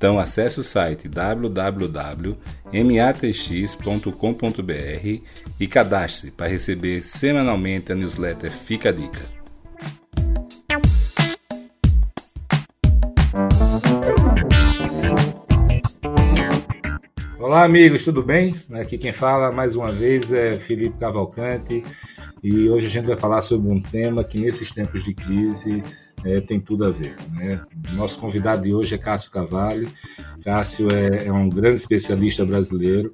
Então acesse o site www.matx.com.br e cadastre-se para receber semanalmente a newsletter Fica a Dica. Olá amigos, tudo bem? Aqui quem fala mais uma vez é Felipe Cavalcante e hoje a gente vai falar sobre um tema que nesses tempos de crise é, tem tudo a ver. Né? Nosso convidado de hoje é Cássio Cavalli. Cássio é, é, um grande especialista brasileiro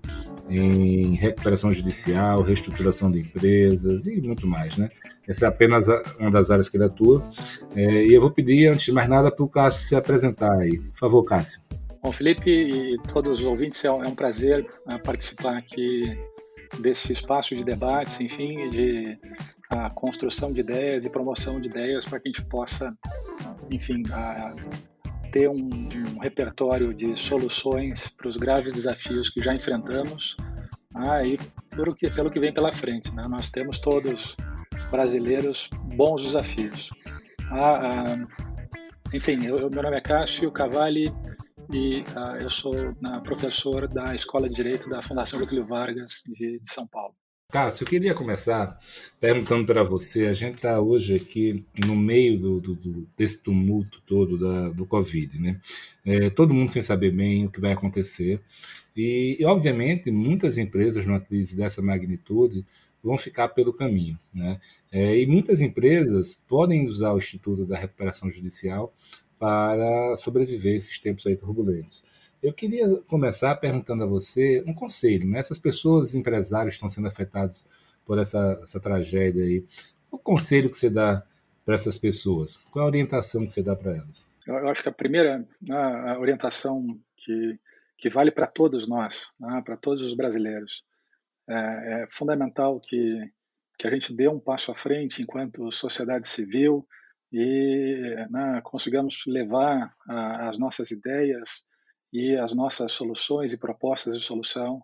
em recuperação judicial, reestruturação de empresas e muito mais. Né? Essa é apenas uma das áreas que ele atua. É, e eu vou pedir, antes de mais nada, para o Cássio se apresentar aí. Por favor, Cássio. Bom, Felipe e todos os ouvintes, é um é prazer né, participar aqui desse espaço de debates, enfim, de a construção de ideias e promoção de ideias para que a gente possa, enfim, a, ter um, um, repertório de soluções para os graves desafios que já enfrentamos ah, e pelo que, pelo que vem pela frente. Né? Nós temos todos brasileiros bons desafios. Ah, ah, enfim, eu, meu nome é Cássio Cavalli e ah, eu sou professor da Escola de Direito da Fundação Getúlio Vargas de, de São Paulo. Cássio, eu queria começar perguntando para você. A gente está hoje aqui no meio do, do, desse tumulto todo da, do Covid, né? É, todo mundo sem saber bem o que vai acontecer. E, e, obviamente, muitas empresas numa crise dessa magnitude vão ficar pelo caminho, né? É, e muitas empresas podem usar o Instituto da Recuperação Judicial para sobreviver esses tempos aí turbulentos. Eu queria começar perguntando a você um conselho, né? Essas pessoas, empresários, estão sendo afetados por essa, essa tragédia aí. O conselho que você dá para essas pessoas? Qual a orientação que você dá para elas? Eu acho que a primeira né, a orientação que, que vale para todos nós, né, para todos os brasileiros, é, é, fundamental que, que a gente dê um passo à frente enquanto sociedade civil e né, consigamos levar a, as nossas ideias e as nossas soluções e propostas de solução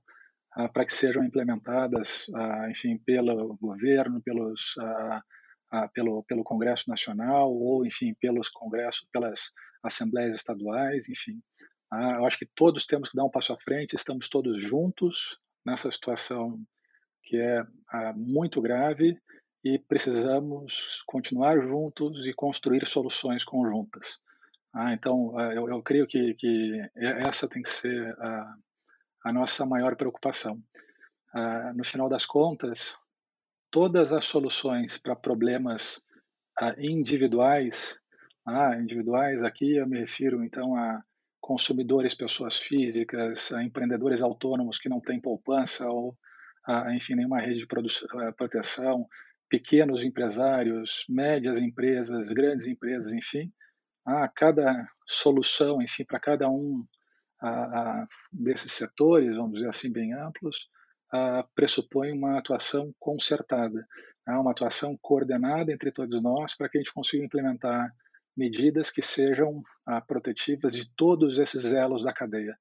ah, para que sejam implementadas, ah, enfim, pelo governo, pelos, ah, pelo, pelo Congresso Nacional ou, enfim, pelos congressos, pelas assembleias estaduais, enfim. Eu acho que todos temos que dar um passo à frente, estamos todos juntos nessa situação que é muito grave e precisamos continuar juntos e construir soluções conjuntas. Ah, então, ah, eu, eu creio que, que, essa tem que ser a, a nossa maior preocupação. Ah, no final das contas, todas as soluções para problemas ah, individuais, ah, individuais aqui eu me refiro então a consumidores, pessoas físicas, a empreendedores autônomos que não têm poupança ou, a, enfim, nenhuma rede de eh, proteção, pequenos empresários, médias empresas, grandes empresas, enfim, a cada solução, enfim, para cada um a, a, desses setores, vamos dizer assim, bem amplos, a, pressupõe uma atuação concertada, né, uma atuação coordenada entre todos nós para que a gente consiga implementar medidas que sejam protetivas de todos esses elos da cadeia.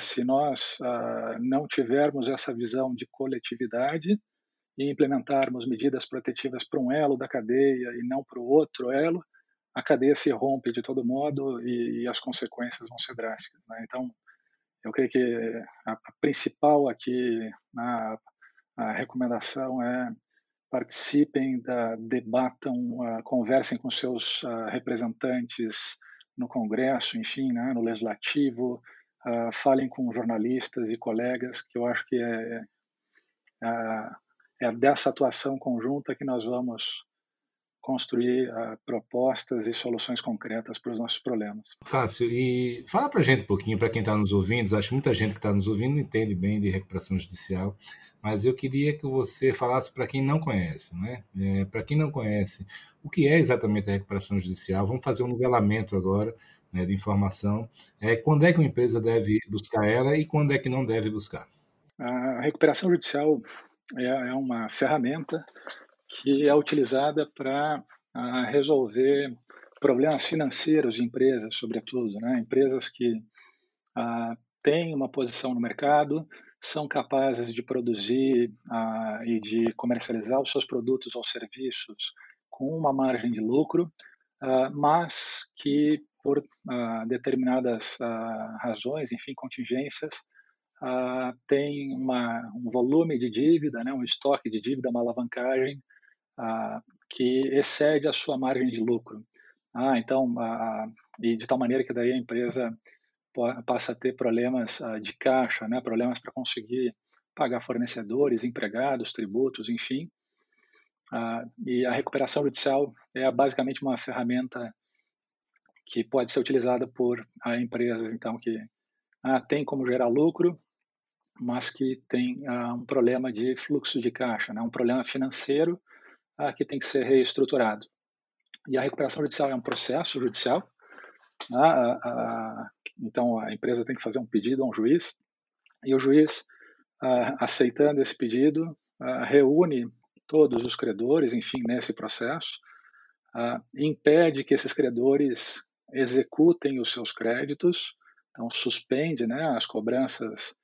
se nós não tivermos essa visão de coletividade e implementarmos medidas protetivas para um elo da cadeia e não para o outro elo, a cadeia se rompe de todo modo e, e as consequências vão ser drásticas. Né? Então, eu creio que a, principal aqui, a, a, recomendação é participem, da, debatam, uh, conversem com seus uh, representantes no Congresso, enfim, né, no Legislativo, uh, falem com jornalistas e colegas, que eu acho que é, é, dessa atuação conjunta que nós vamos construir uh, propostas e soluções concretas para os nossos problemas. Cássio, e fala para a gente um pouquinho, para quem está nos ouvindo, acho que muita gente que está nos ouvindo entende bem de recuperação judicial, mas eu queria que você falasse para quem não conhece, né? É, para quem não conhece, o que é exatamente a recuperação judicial? Vamos fazer um nivelamento agora né, de informação. É, quando é que uma empresa deve buscar ela e quando é que não deve buscar? A recuperação judicial é, é uma ferramenta que é utilizada para resolver problemas financeiros de empresas, sobretudo, né? empresas que ah, têm uma posição no mercado, são capazes de produzir ah, e de comercializar os seus produtos ou serviços com uma margem de lucro, ah, mas que por ah, determinadas ah, razões, enfim, contingências, uh, tem uma, um volume de dívida, né, um estoque de dívida, uma alavancagem uh, que excede a sua margem de lucro. Ah, então, e de tal maneira que daí a empresa passa a ter problemas de caixa, né, problemas para conseguir pagar fornecedores, empregados, tributos, enfim. e a recuperação judicial é basicamente uma ferramenta que pode ser utilizada por empresas então que ah, tem como gerar lucro mas que tem uh, um problema de fluxo de caixa, né? um problema financeiro uh, que tem que ser reestruturado. E a recuperação judicial é um processo judicial, uh, então a empresa tem que fazer um pedido a um juiz, e o juiz, aceitando esse pedido, reúne todos os credores, enfim, nesse processo, impede que esses credores executem os seus créditos, então suspende né, as cobranças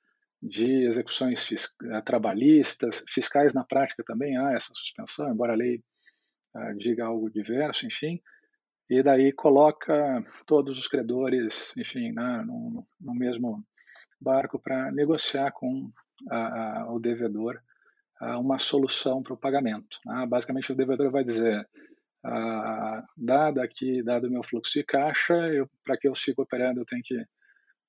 de execuções eh, trabalhistas, fiscais na prática também há essa suspensão, embora a lei uh, diga algo diverso, enfim, e daí coloca todos os credores, enfim, né, no, no mesmo barco para negociar com uh, uh, o devedor uma solução para o pagamento. Né? Basicamente, o devedor vai dizer, dado aqui, dado o meu fluxo de caixa, para que eu siga operando, eu tenho que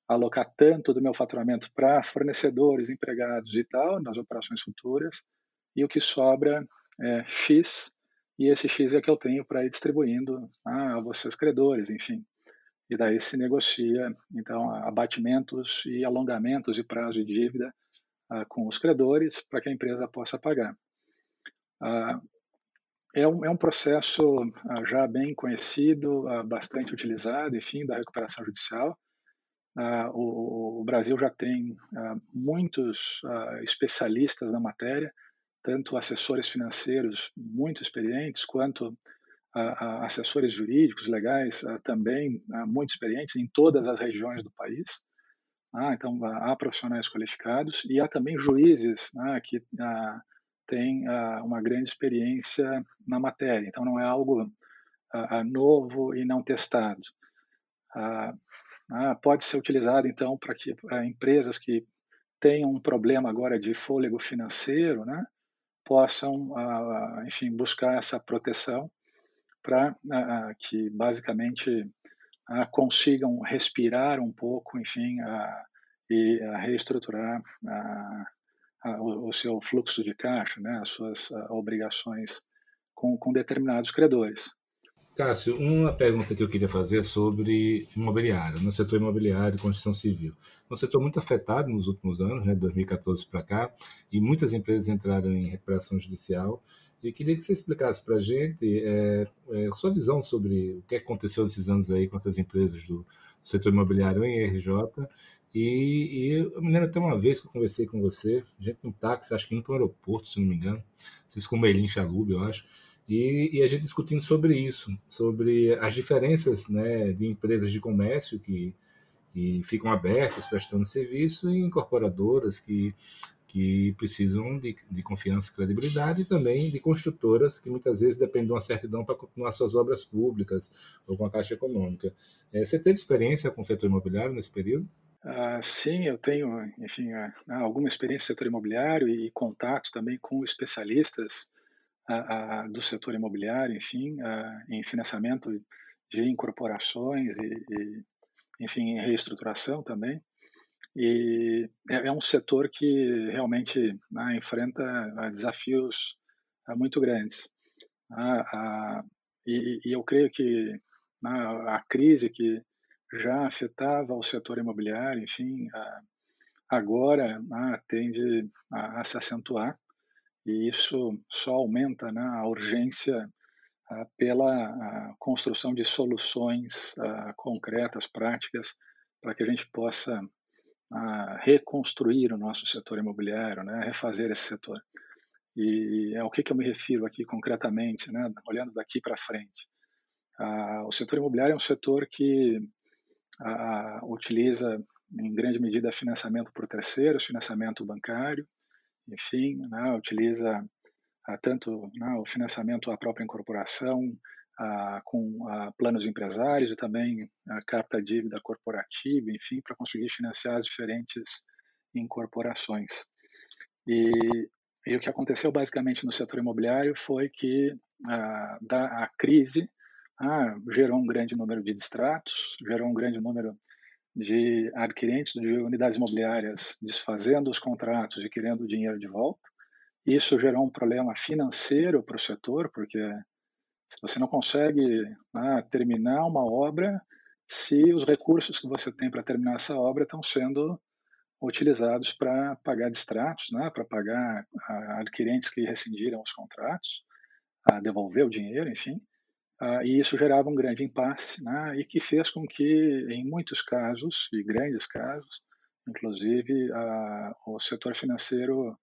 alocar tanto do meu faturamento para fornecedores, empregados e tal, nas operações futuras, e o que sobra é X, e esse X é que eu tenho para ir distribuindo a vocês credores, enfim. E daí se negocia, então, abatimentos e alongamentos de prazo de dívida uh, com os credores para que a empresa possa pagar. Uh, é, um, é um processo já bem conhecido, bastante utilizado, enfim, da recuperação judicial, Uh, o, o, Brasil já tem uh, muitos uh, especialistas na matéria, tanto assessores financeiros muito experientes, quanto assessores jurídicos legais também muito experientes em todas as regiões do país. Ah, então, há profissionais qualificados e há também juízes né, que têm uma grande experiência na matéria. Então, não é algo novo e não testado. Ah, pode ser utilizado, então, para que eh, empresas que tenham um problema agora de fôlego financeiro né, possam, ah, enfim, buscar essa proteção para ah, que, basicamente, consigam respirar um pouco, enfim, e reestruturar o, o, seu fluxo de caixa, né, as suas obrigações com, com determinados credores. Cássio, uma pergunta que eu queria fazer é sobre imobiliário, no setor imobiliário e construção civil. É um setor muito afetado nos últimos anos, né, 2014 para cá, e muitas empresas entraram em recuperação judicial. E queria que você explicasse para a gente é, é, sua visão sobre o que aconteceu nesses anos aí com essas empresas do, setor imobiliário em RJ. E, e, eu me lembro até uma vez que eu conversei com você, gente no táxi, acho que indo para o aeroporto, se não me engano, vocês com o Meilin Chalub, eu acho, e, e, a gente discutindo sobre isso, sobre as diferenças né, de empresas de comércio que, que ficam abertas prestando serviço e incorporadoras que, que precisam de, de confiança e credibilidade e também de construtoras que muitas vezes dependem de uma certidão para continuar suas obras públicas ou com a Caixa Econômica. É, você teve experiência com o setor imobiliário nesse período? Uh, sim, eu tenho, enfim, uh, alguma experiência no setor imobiliário e contatos também com especialistas a, a, do setor imobiliário, enfim, a, em financiamento de incorporações e, e enfim, reestruturação também. E é, é um setor que realmente né, enfrenta ah, desafios ah, muito grandes. E, e, eu creio que né, a crise que já afetava o setor imobiliário, enfim, agora né, tende a, se acentuar e isso só aumenta né, a urgência pela construção de soluções concretas, práticas, para que a gente possa reconstruir o nosso setor imobiliário, né, refazer esse setor. E é o que, que eu me refiro aqui concretamente, né, olhando daqui para frente. o setor imobiliário é um setor que utiliza em grande medida financiamento por terceiros, financiamento bancário, enfim, né, utiliza tanto né, o financiamento à própria incorporação, com planos empresários e também a capta dívida corporativa, enfim, para conseguir financiar as diferentes incorporações. E, e, o que aconteceu basicamente no setor imobiliário foi que da, a crise ah, gerou um grande número de distratos, gerou um grande número de adquirentes de unidades imobiliárias desfazendo os contratos e querendo o dinheiro de volta. Isso gerou um problema financeiro para o setor, porque você não consegue né, terminar uma obra se os recursos que você tem para terminar essa obra estão sendo utilizados para pagar distratos, né, para pagar adquirentes que rescindiram os contratos, devolver o dinheiro, enfim. Uh, e isso gerava um grande impasse, né, e que fez com que, em muitos casos, e grandes casos, inclusive, o setor financeiro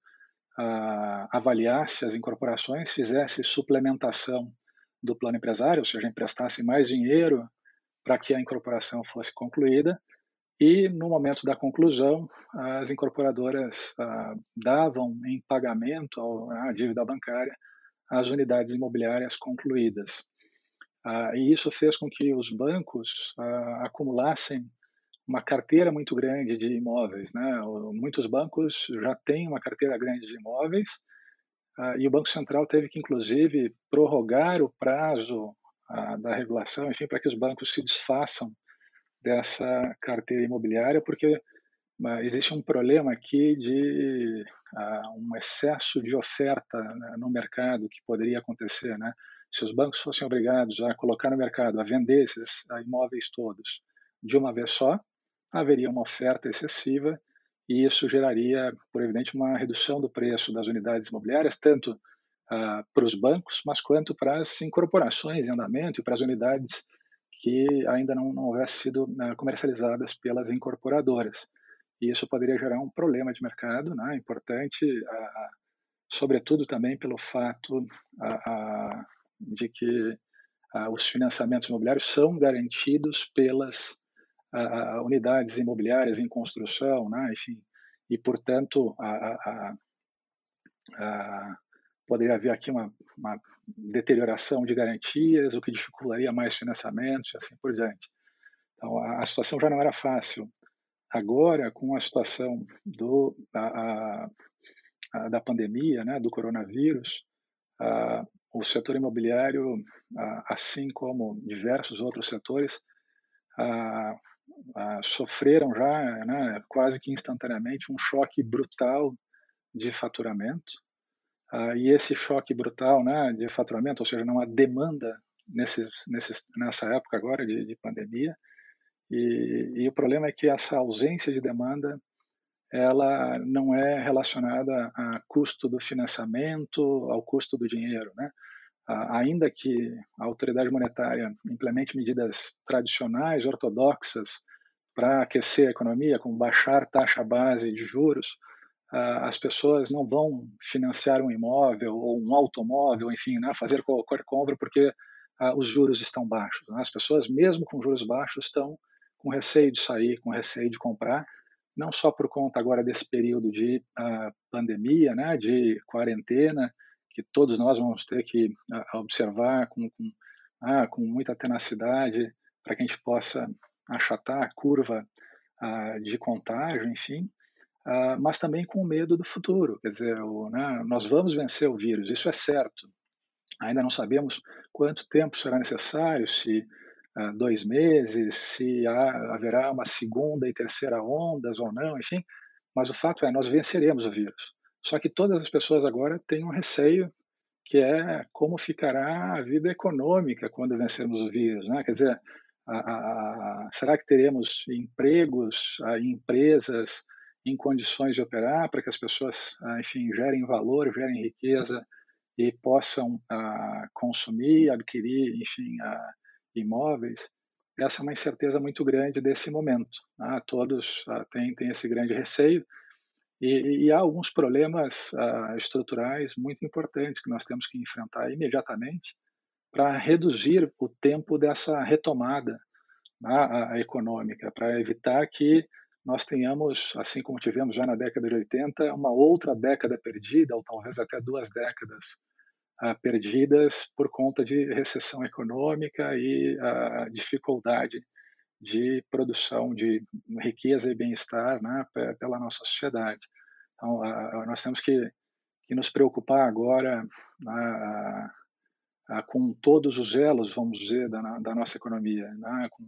avaliasse as incorporações, fizesse suplementação do plano empresário, ou seja, emprestasse mais dinheiro para que a incorporação fosse concluída, e no momento da conclusão, as incorporadoras davam em pagamento à dívida bancária as unidades imobiliárias concluídas. Ah, e isso fez com que os bancos ah, acumulassem uma carteira muito grande de imóveis. Né? Muitos bancos já têm uma carteira grande de imóveis ah, e o Banco Central teve que, inclusive, prorrogar o prazo da regulação, enfim, para que os bancos se desfaçam dessa carteira imobiliária, porque existe um problema aqui de um excesso de oferta né, no mercado que poderia acontecer, né? Se os bancos fossem obrigados a colocar no mercado, a vender esses imóveis todos de uma vez só, haveria uma oferta excessiva e isso geraria, por evidente, uma redução do preço das unidades imobiliárias, tanto ah, para os bancos, mas quanto para as incorporações em andamento e para as unidades que ainda não, não houvessem sido né, comercializadas pelas incorporadoras. E isso poderia gerar um problema de mercado né, importante, sobretudo também pelo fato de que ah, os financiamentos imobiliários são garantidos pelas ah, unidades imobiliárias em construção, né? enfim, e portanto a, a, poderia haver aqui uma, uma, deterioração de garantias, o que dificultaria mais financiamentos e assim por diante. Então a, a situação já não era fácil. Agora, com a situação do, a, a, da pandemia, né, do coronavírus, o setor imobiliário, assim como diversos outros setores, sofreram já né, quase que instantaneamente um choque brutal de faturamento. e esse choque brutal né, de faturamento, ou seja, não há demanda nessa época agora de, de pandemia, e, e, o problema é que essa ausência de demanda ela não é relacionada a custo do financiamento, ao custo do dinheiro, né? ainda que a autoridade monetária implemente medidas tradicionais, ortodoxas, para aquecer a economia, como baixar taxa base de juros, as pessoas não vão financiar um imóvel ou um automóvel, enfim, né, fazer qualquer compra porque os juros estão baixos. Né? As pessoas, mesmo com juros baixos, estão com receio de sair, com receio de comprar, não só por conta agora desse período de uh, pandemia, né, de quarentena, que todos nós vamos ter que uh, observar com, com, uh, com, muita tenacidade para que a gente possa achatar a curva de contágio, enfim, mas também com medo do futuro. Quer dizer, o, né, nós vamos vencer o vírus, isso é certo. Ainda não sabemos quanto tempo será necessário, se uh, dois meses, se há, haverá uma segunda e terceira ondas ou não, enfim. Mas o fato é, nós venceremos o vírus. Só que todas as pessoas agora têm um receio que é como ficará a vida econômica quando vencermos o vírus, né? Quer dizer, a, a, a, será que teremos empregos, empresas em condições de operar para que as pessoas, enfim, gerem valor, gerem riqueza e possam consumir, adquirir, enfim, imóveis? Essa é uma incerteza muito grande desse momento. Né? Todos têm, têm esse grande receio. E, e, há alguns problemas uh, estruturais muito importantes que nós temos que enfrentar imediatamente para reduzir o tempo dessa retomada né, econômica, para evitar que nós tenhamos, assim como tivemos já na década de 80, uma outra década perdida, ou talvez até duas décadas perdidas por conta de recessão econômica e uh, dificuldade de produção de riqueza e bem-estar né, pela nossa sociedade. Então, uh, nós temos que, que nos preocupar agora né, com todos os elos, vamos dizer, da, da nossa economia, né, com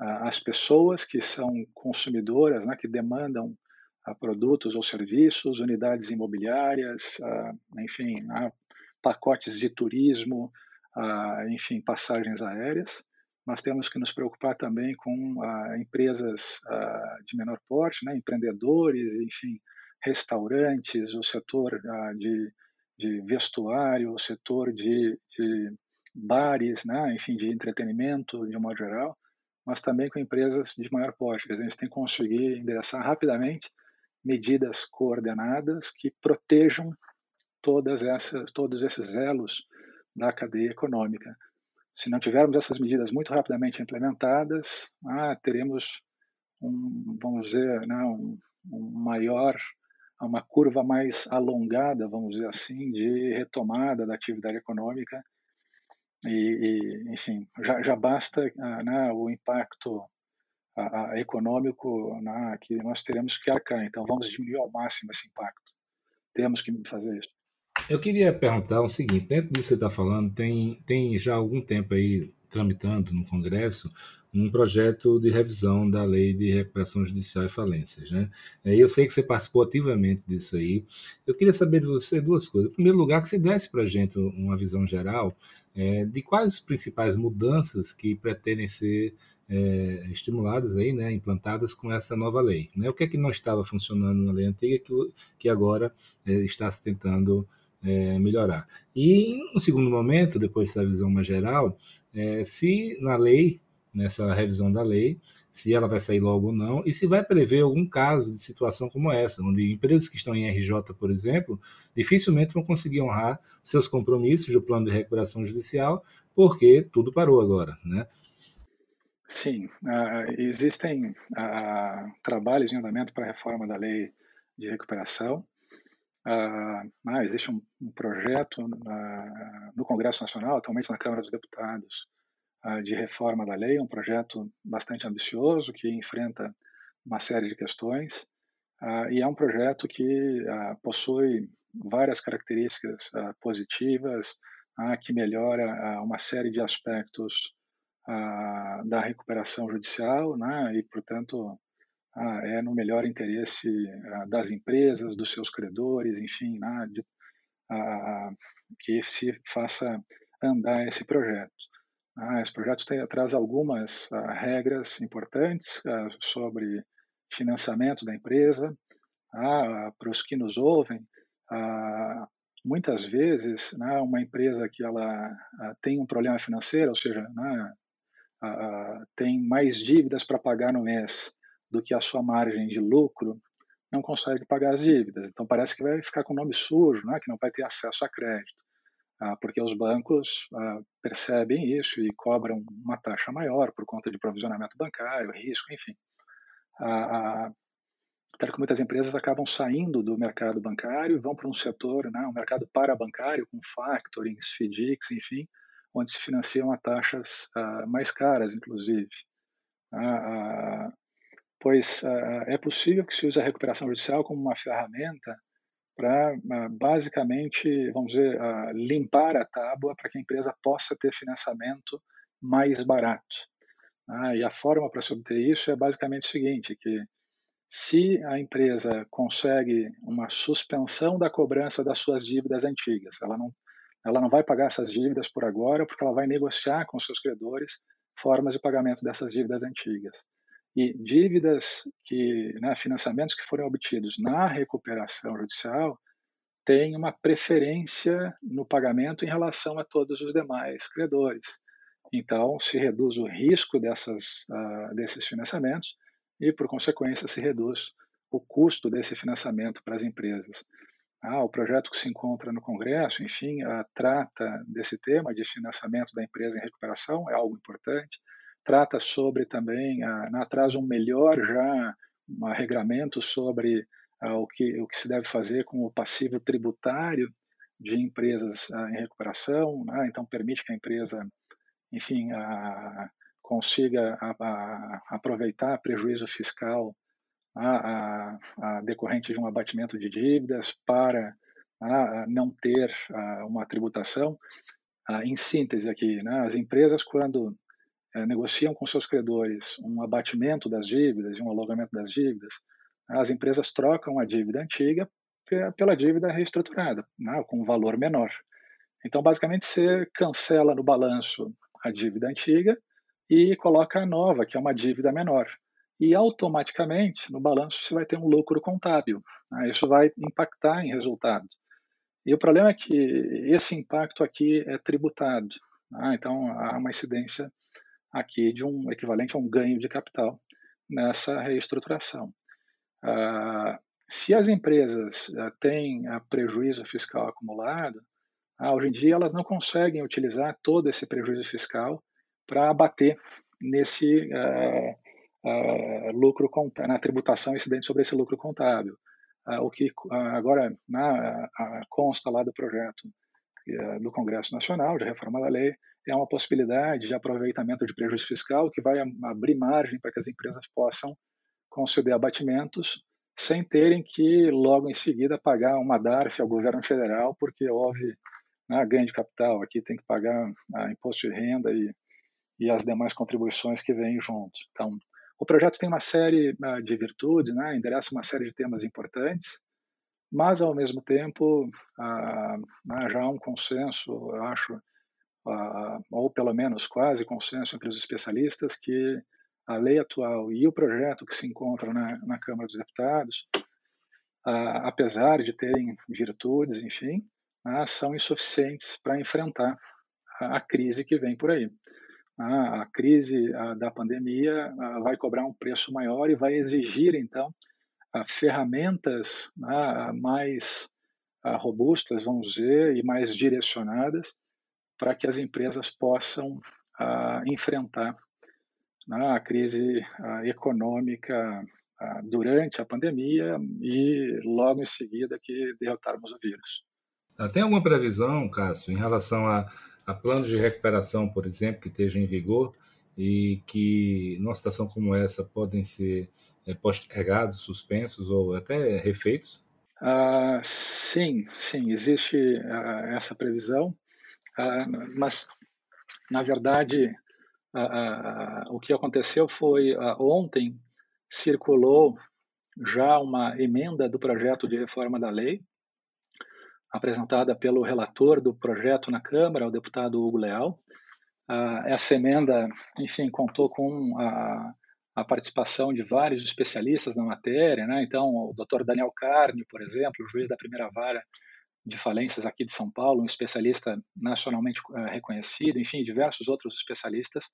as pessoas que são consumidoras, né, que demandam produtos ou serviços, unidades imobiliárias, enfim, né, pacotes de turismo, enfim, passagens aéreas. Nós temos que nos preocupar também com empresas de menor porte, né, empreendedores, enfim, restaurantes, o setor de, de vestuário, o setor de, de bares, né, enfim, de entretenimento de um modo geral mas também com empresas de maior porte. A gente tem que conseguir endereçar rapidamente medidas coordenadas que protejam todas essas, todos esses elos da cadeia econômica. Se não tivermos essas medidas muito rapidamente implementadas, ah, teremos um, vamos dizer, né, um, um maior, uma curva mais alongada, vamos dizer assim, de retomada da atividade econômica e, e enfim, já, já basta uh, né, o impacto econômico né, que nós teremos que arcar. Então, vamos diminuir ao máximo esse impacto. Temos que fazer isso. Eu queria perguntar o seguinte: dentro disso que você está falando, tem, tem já algum tempo aí tramitando no Congresso um projeto de revisão da lei de recuperação judicial e falências. Né? É, eu sei que você participou ativamente disso aí. Eu queria saber de você duas coisas. Em primeiro lugar, que você desse para a gente uma visão geral é, de quais as principais mudanças que pretendem ser é, estimuladas aí, né, implantadas com essa nova lei. Né? O que é que não estava funcionando na lei antiga que, que agora é, está se tentando é, melhorar. E, no segundo momento, depois dessa visão mais geral, é, se na lei nessa revisão da lei, se ela vai sair logo ou não, e se vai prever algum caso de situação como essa, onde empresas que estão em RJ, por exemplo, dificilmente vão conseguir honrar seus compromissos do plano de recuperação judicial, porque tudo parou agora, né? Sim, uh, existem uh, trabalhos em andamento para a reforma da lei de recuperação. Uh, existe um, um projeto no Congresso Nacional, atualmente na Câmara dos Deputados, de reforma da lei, um projeto bastante ambicioso que enfrenta uma série de questões. E é um projeto que possui várias características positivas, que melhora uma série de aspectos da recuperação judicial, né, e portanto é no melhor interesse das empresas, dos seus credores, enfim, né, de, que se faça andar esse projeto. Ah, esse projeto tem, traz algumas ah, regras importantes ah, sobre financiamento da empresa. Ah, para os que nos ouvem, ah, muitas vezes, né, uma empresa que ela ah, tem um problema financeiro, ou seja, né, tem mais dívidas para pagar no mês do que a sua margem de lucro, não consegue pagar as dívidas. Então parece que vai ficar com o nome sujo, né, que não vai ter acesso a crédito. Ah, porque os bancos ah, percebem isso e cobram uma taxa maior por conta de provisionamento bancário, risco, enfim. Ah, até que muitas empresas acabam saindo do mercado bancário e vão para um setor, né, um mercado parabancário, com factorings, FDICs, enfim, onde se financiam a taxas mais caras, inclusive. Pois é possível que se use a recuperação judicial como uma ferramenta para ah, basicamente, vamos dizer, ah, limpar a tábua para que a empresa possa ter financiamento mais barato. Ah, e a forma para se obter isso é basicamente o seguinte, que se a empresa consegue uma suspensão da cobrança das suas dívidas antigas, ela não, ela não vai pagar essas dívidas por agora, porque ela vai negociar com seus credores formas de pagamento dessas dívidas antigas. E dívidas que, né, financiamentos que foram obtidos na recuperação judicial têm uma preferência no pagamento em relação a todos os demais credores. Então, se reduz o risco dessas, uh, desses financiamentos e, por consequência, se reduz o custo desse financiamento para as empresas. Ah, o projeto que se encontra no Congresso, enfim, uh, trata desse tema de financiamento da empresa em recuperação, é algo importante. Trata sobre também, uh, traz um melhor já um regramento sobre uh, o, que, o que se deve fazer com o passivo tributário de empresas em recuperação, né? então permite que a empresa enfim, a, consiga a, a, aproveitar prejuízo fiscal a, decorrente de um abatimento de dívidas para não ter uma tributação. em síntese aqui, né, as empresas quando é, negociam com seus credores um abatimento das dívidas e um alongamento das dívidas, as empresas trocam a dívida antiga pela dívida reestruturada, né, com um valor menor. Então, basicamente, você cancela no balanço a dívida antiga e coloca a nova, que é uma dívida menor. E automaticamente, no balanço, você vai ter um lucro contábil. Né? Isso vai impactar em resultado. E o problema é que esse impacto aqui é tributado. Né? Então, há uma incidência aqui de um equivalente a um ganho de capital nessa reestruturação. Ah, se as empresas ah, têm prejuízo fiscal acumulado, ah, hoje em dia, elas não conseguem utilizar todo esse prejuízo fiscal para abater nesse uh, lucro na tributação incidente sobre esse lucro contábil. O que agora na, consta lá do projeto do Congresso Nacional de reforma da lei é uma possibilidade de aproveitamento de prejuízo fiscal que vai abrir margem para que as empresas possam conceder abatimentos sem terem que logo em seguida pagar uma DARF ao governo federal porque houve né, ganho de capital, aqui tem que pagar ah, imposto de renda e, e as demais contribuições que vêm junto. Então, o projeto tem uma série ah, de virtudes, né, endereça uma série de temas importantes, mas, ao mesmo tempo, ah, né, já há um consenso, eu acho, ou pelo menos quase consenso entre os especialistas, que a lei atual e o projeto que se encontra na, na Câmara dos Deputados, apesar de terem virtudes, enfim, né, são insuficientes para enfrentar a, a, crise que vem por aí. A, crise da pandemia vai cobrar um preço maior e vai exigir, então, ferramentas né, mais robustas, vamos dizer, e mais direcionadas para que as empresas possam enfrentar né, a crise econômica durante a pandemia e logo em seguida que derrotarmos o vírus. Tem alguma previsão, Cássio, em relação a, a planos de recuperação, por exemplo, que estejam em vigor e que, numa situação como essa, podem ser é, postergados, suspensos ou até refeitos? Ah, sim, sim, existe essa previsão, mas, na verdade, o que aconteceu foi ontem circulou já uma emenda do projeto de reforma da lei, apresentada pelo relator do projeto na Câmara, o deputado Hugo Leal. Uh, essa emenda, enfim, contou com a, a, participação de vários especialistas na matéria, né? Então, o Dr. Daniel Carne, por exemplo, juiz da primeira vara de falências aqui de São Paulo, um especialista nacionalmente uh, reconhecido, enfim, diversos outros especialistas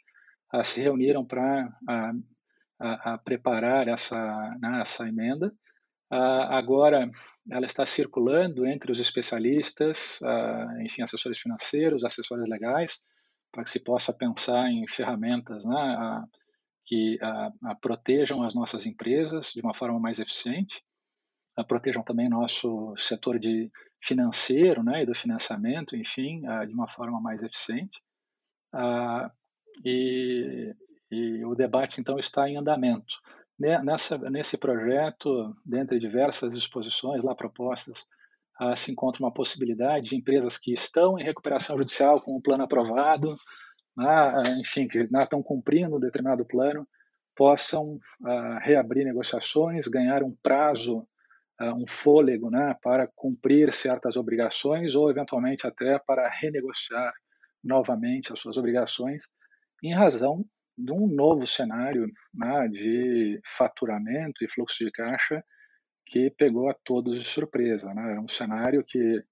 uh, se reuniram para preparar essa, né, essa emenda. Ah, agora, ela está circulando entre os especialistas, ah, enfim, assessores financeiros, assessores legais, para que se possa pensar em ferramentas né, que protejam as nossas empresas de uma forma mais eficiente, protejam também nosso setor de financeiro né, e do financiamento, enfim, de uma forma mais eficiente. E, e o debate, então, está em andamento. Né, nessa, nesse projeto, dentre diversas exposições lá propostas, ah, se encontra uma possibilidade de empresas que estão em recuperação judicial com o plano aprovado, né, enfim, que estão cumprindo um determinado plano, possam reabrir negociações, ganhar um prazo, um fôlego né, para cumprir certas obrigações ou, eventualmente, até para renegociar novamente as suas obrigações, em razão de um novo cenário né, de faturamento e fluxo de caixa que pegou a todos de surpresa. Né? Era um cenário que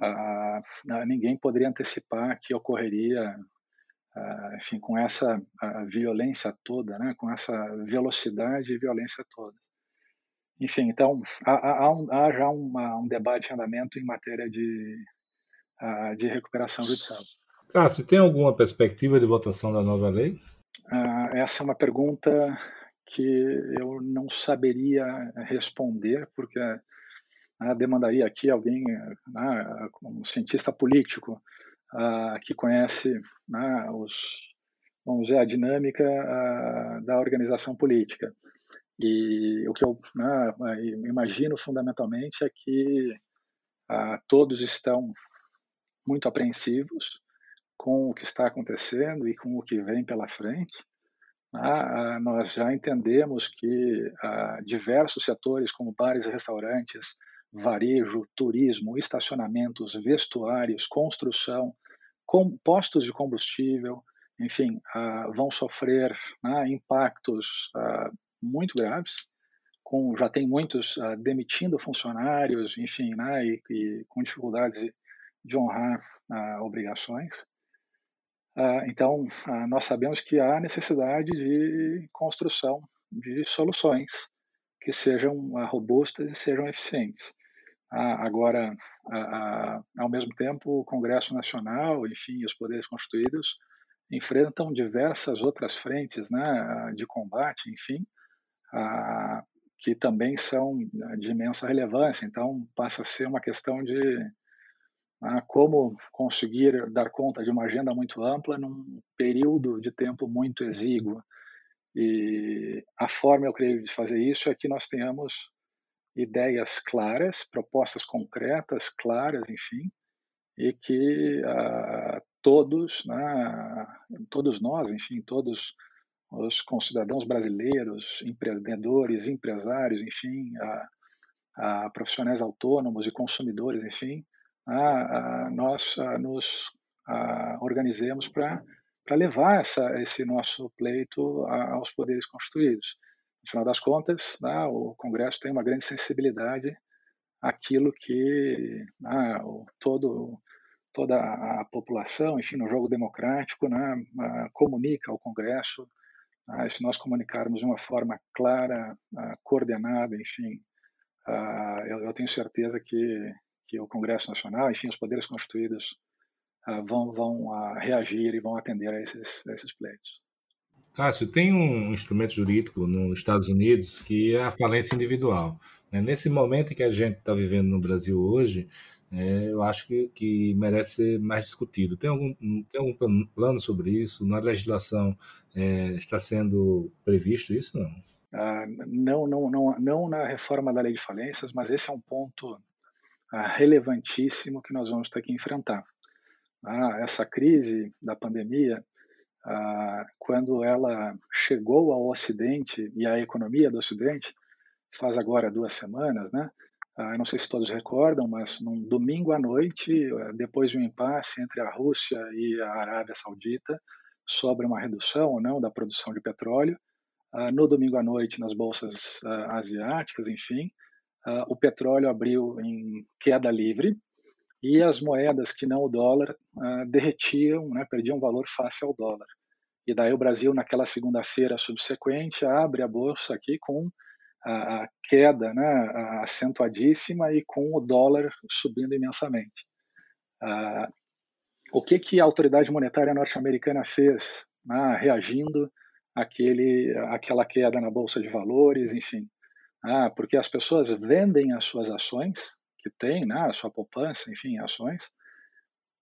ah, ninguém poderia antecipar que ocorreria, ah, enfim, com essa violência toda, né? com essa velocidade e violência toda. Enfim, então, há, há, um, há já uma, um debate em andamento em matéria de, ah, de recuperação judicial. Cássio, tem alguma perspectiva de votação da nova lei? Ah, essa é uma pergunta que eu não saberia responder, porque né, demandaria aqui alguém, um cientista político, que conhece os, vamos dizer, a dinâmica da organização política. E o que eu né, imagino fundamentalmente é que uh, todos estão muito apreensivos com o que está acontecendo e com o que vem pela frente, ah, ah, nós já entendemos que ah, diversos setores, como bares e restaurantes, varejo, turismo, estacionamentos, vestuários, construção, com, postos de combustível, enfim, ah, vão sofrer né, impactos ah, muito graves. Com, já tem muitos ah, demitindo funcionários, enfim, né, e, e com dificuldades de, honrar obrigações. Ah, então, nós sabemos que há necessidade de construção de soluções que sejam robustas e sejam eficientes. Agora, ao mesmo tempo, o Congresso Nacional, enfim, os poderes constituídos enfrentam diversas outras frentes né, de combate, enfim, que também são de imensa relevância. Então, passa a ser uma questão de né, como conseguir dar conta de uma agenda muito ampla num período de tempo muito exíguo. E a forma, eu creio, de fazer isso é que nós tenhamos ideias claras, propostas concretas, claras, enfim, e que uh, todos, né, todos nós, enfim, todos os concidadãos brasileiros, empreendedores, empresários, enfim, uh, uh, profissionais autônomos e consumidores, enfim, nós nos organizemos para levar essa, esse nosso pleito aos poderes constituídos. No final das contas, né, o Congresso tem uma grande sensibilidade àquilo que né, todo, toda a população, enfim, no jogo democrático, né, comunica ao Congresso. Né, se nós comunicarmos de uma forma clara, coordenada, enfim, eu, eu tenho certeza que que o Congresso Nacional, enfim, os poderes constituídos uh, vão, vão uh, reagir e vão atender a esses, a esses pleitos. Cássio, tem um instrumento jurídico nos Estados Unidos que é a falência individual. Né? Nesse momento que a gente está vivendo no Brasil hoje, é, eu acho que, que, merece ser mais discutido. Tem algum, tem algum plano sobre isso? Na legislação é, está sendo previsto isso? Não? Ah, não, não, não, não na reforma da lei de falências, mas esse é um ponto relevantíssimo que nós vamos ter que enfrentar. Ah, essa crise da pandemia, ah, quando ela chegou ao Ocidente e à economia do Ocidente, faz agora duas semanas, né? Ah, não sei se todos recordam, mas num domingo à noite, depois de um impasse entre a Rússia e a Arábia Saudita sobre uma redução ou não da produção de petróleo, no domingo à noite nas bolsas asiáticas, enfim, uh, o petróleo abriu em queda livre e as moedas que não o dólar uh, derretiam, né, perdiam valor face ao dólar. E daí o Brasil, naquela segunda-feira subsequente, abre a bolsa aqui com a, queda né, acentuadíssima e com o dólar subindo imensamente. Uh, o que, que a autoridade monetária norte-americana fez, né, reagindo àquele, àquela queda na bolsa de valores, enfim? Ah, porque as pessoas vendem as suas ações, que têm, né, a sua poupança, enfim, ações,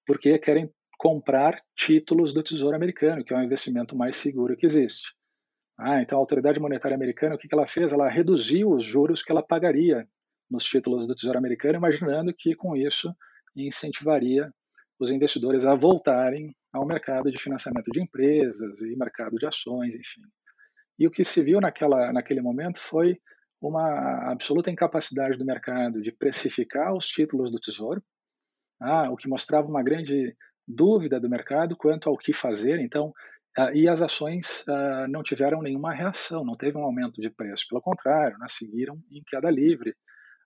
porque querem comprar títulos do Tesouro Americano, que é o investimento mais seguro que existe. Ah, então a autoridade monetária americana, o que ela fez? Ela reduziu os juros que ela pagaria nos títulos do Tesouro Americano, imaginando que com isso incentivaria os investidores a voltarem ao mercado de financiamento de empresas e mercado de ações, enfim. E o que se viu naquela, naquele momento foi uma absoluta incapacidade do mercado de precificar os títulos do Tesouro, ah, o que mostrava uma grande dúvida do mercado quanto ao que fazer. Então, e as ações ah, não tiveram nenhuma reação, não teve um aumento de preço. Pelo contrário, né, seguiram em queda livre.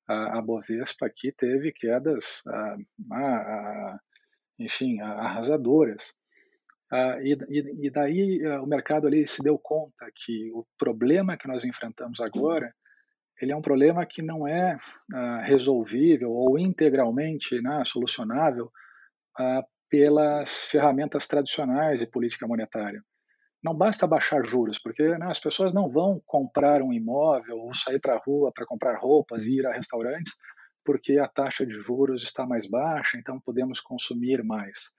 a Bovespa aqui teve quedas, ah, enfim, arrasadoras. e, e, daí o mercado ali se deu conta que o problema que nós enfrentamos agora ele é um problema que não é resolvível ou integralmente né, solucionável pelas ferramentas tradicionais de política monetária. Não basta baixar juros, porque né, as pessoas não vão comprar um imóvel ou sair para a rua para comprar roupas e ir a restaurantes porque a taxa de juros está mais baixa, então podemos consumir mais.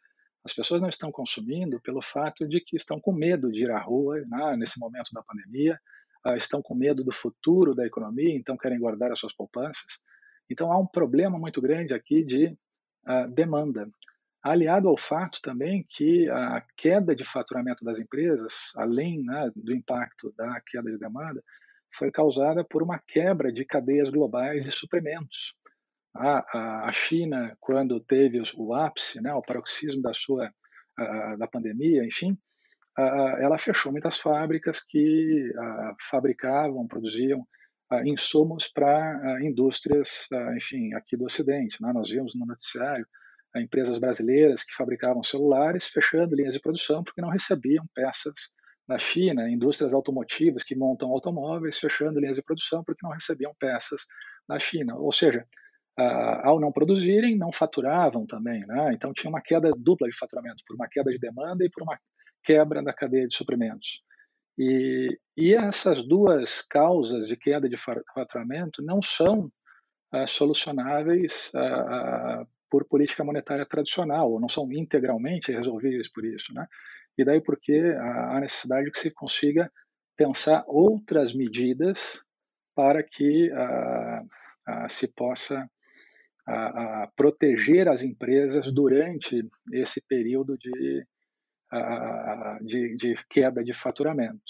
As pessoas não estão consumindo pelo fato de que estão com medo de ir à rua né, nesse momento da pandemia, uh, estão com medo do futuro da economia, então querem guardar as suas poupanças. Então há um problema muito grande aqui de uh, demanda, aliado ao fato também que a queda de faturamento das empresas, além né, do impacto da queda de demanda, foi causada por uma quebra de cadeias globais de suprimentos. A, a China, quando teve o ápice, né, o paroxismo da sua da pandemia, enfim, ela fechou muitas fábricas que fabricavam, produziam insumos para indústrias, enfim, aqui do Ocidente. Né? Nós vimos no noticiário empresas brasileiras que fabricavam celulares fechando linhas de produção porque não recebiam peças da China, indústrias automotivas que montam automóveis fechando linhas de produção porque não recebiam peças da China. Ou seja, ao não produzirem, não faturavam também. Né? Então tinha uma queda dupla de faturamento, por uma queda de demanda e por uma quebra da cadeia de suprimentos. E, e essas duas causas de queda de faturamento não são ah, solucionáveis ah, ah, por política monetária tradicional, ou não são integralmente resolvíveis por isso. Né? E daí porque há necessidade que se consiga pensar outras medidas para que se possa proteger as empresas durante esse período de de, de, queda de faturamento.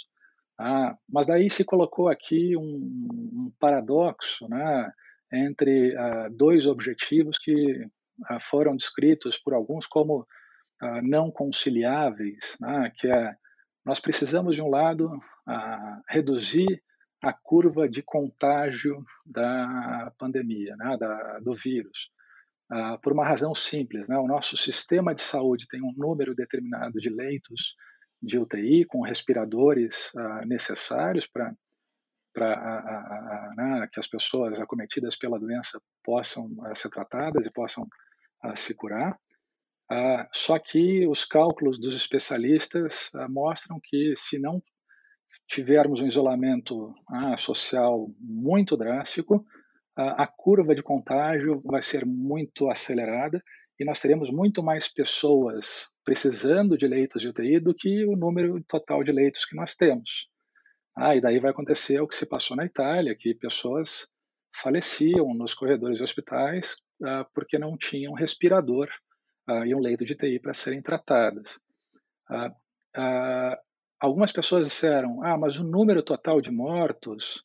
Ah, mas daí se colocou aqui um, um paradoxo né, entre ah, dois objetivos que ah, foram descritos por alguns como ah, não conciliáveis, né, que é nós precisamos de um lado ah, reduzir a curva de contágio da pandemia, né, da, do vírus. Ah, por uma razão simples. Né? O nosso sistema de saúde tem um número determinado de leitos de UTI com respiradores ah, necessários para né, que as pessoas acometidas pela doença possam ah, ser tratadas e possam se curar. só que os cálculos dos especialistas mostram que se não tivermos um isolamento social muito drástico, a, curva de contágio vai ser muito acelerada e nós teremos muito mais pessoas precisando de leitos de UTI do que o número total de leitos que nós temos. Ah, e daí vai acontecer o que se passou na Itália, que pessoas faleciam nos corredores de hospitais ah, porque não tinham respirador ah, e um leito de UTI para serem tratadas. Ah, ah, algumas pessoas disseram, ah, mas o número total de mortos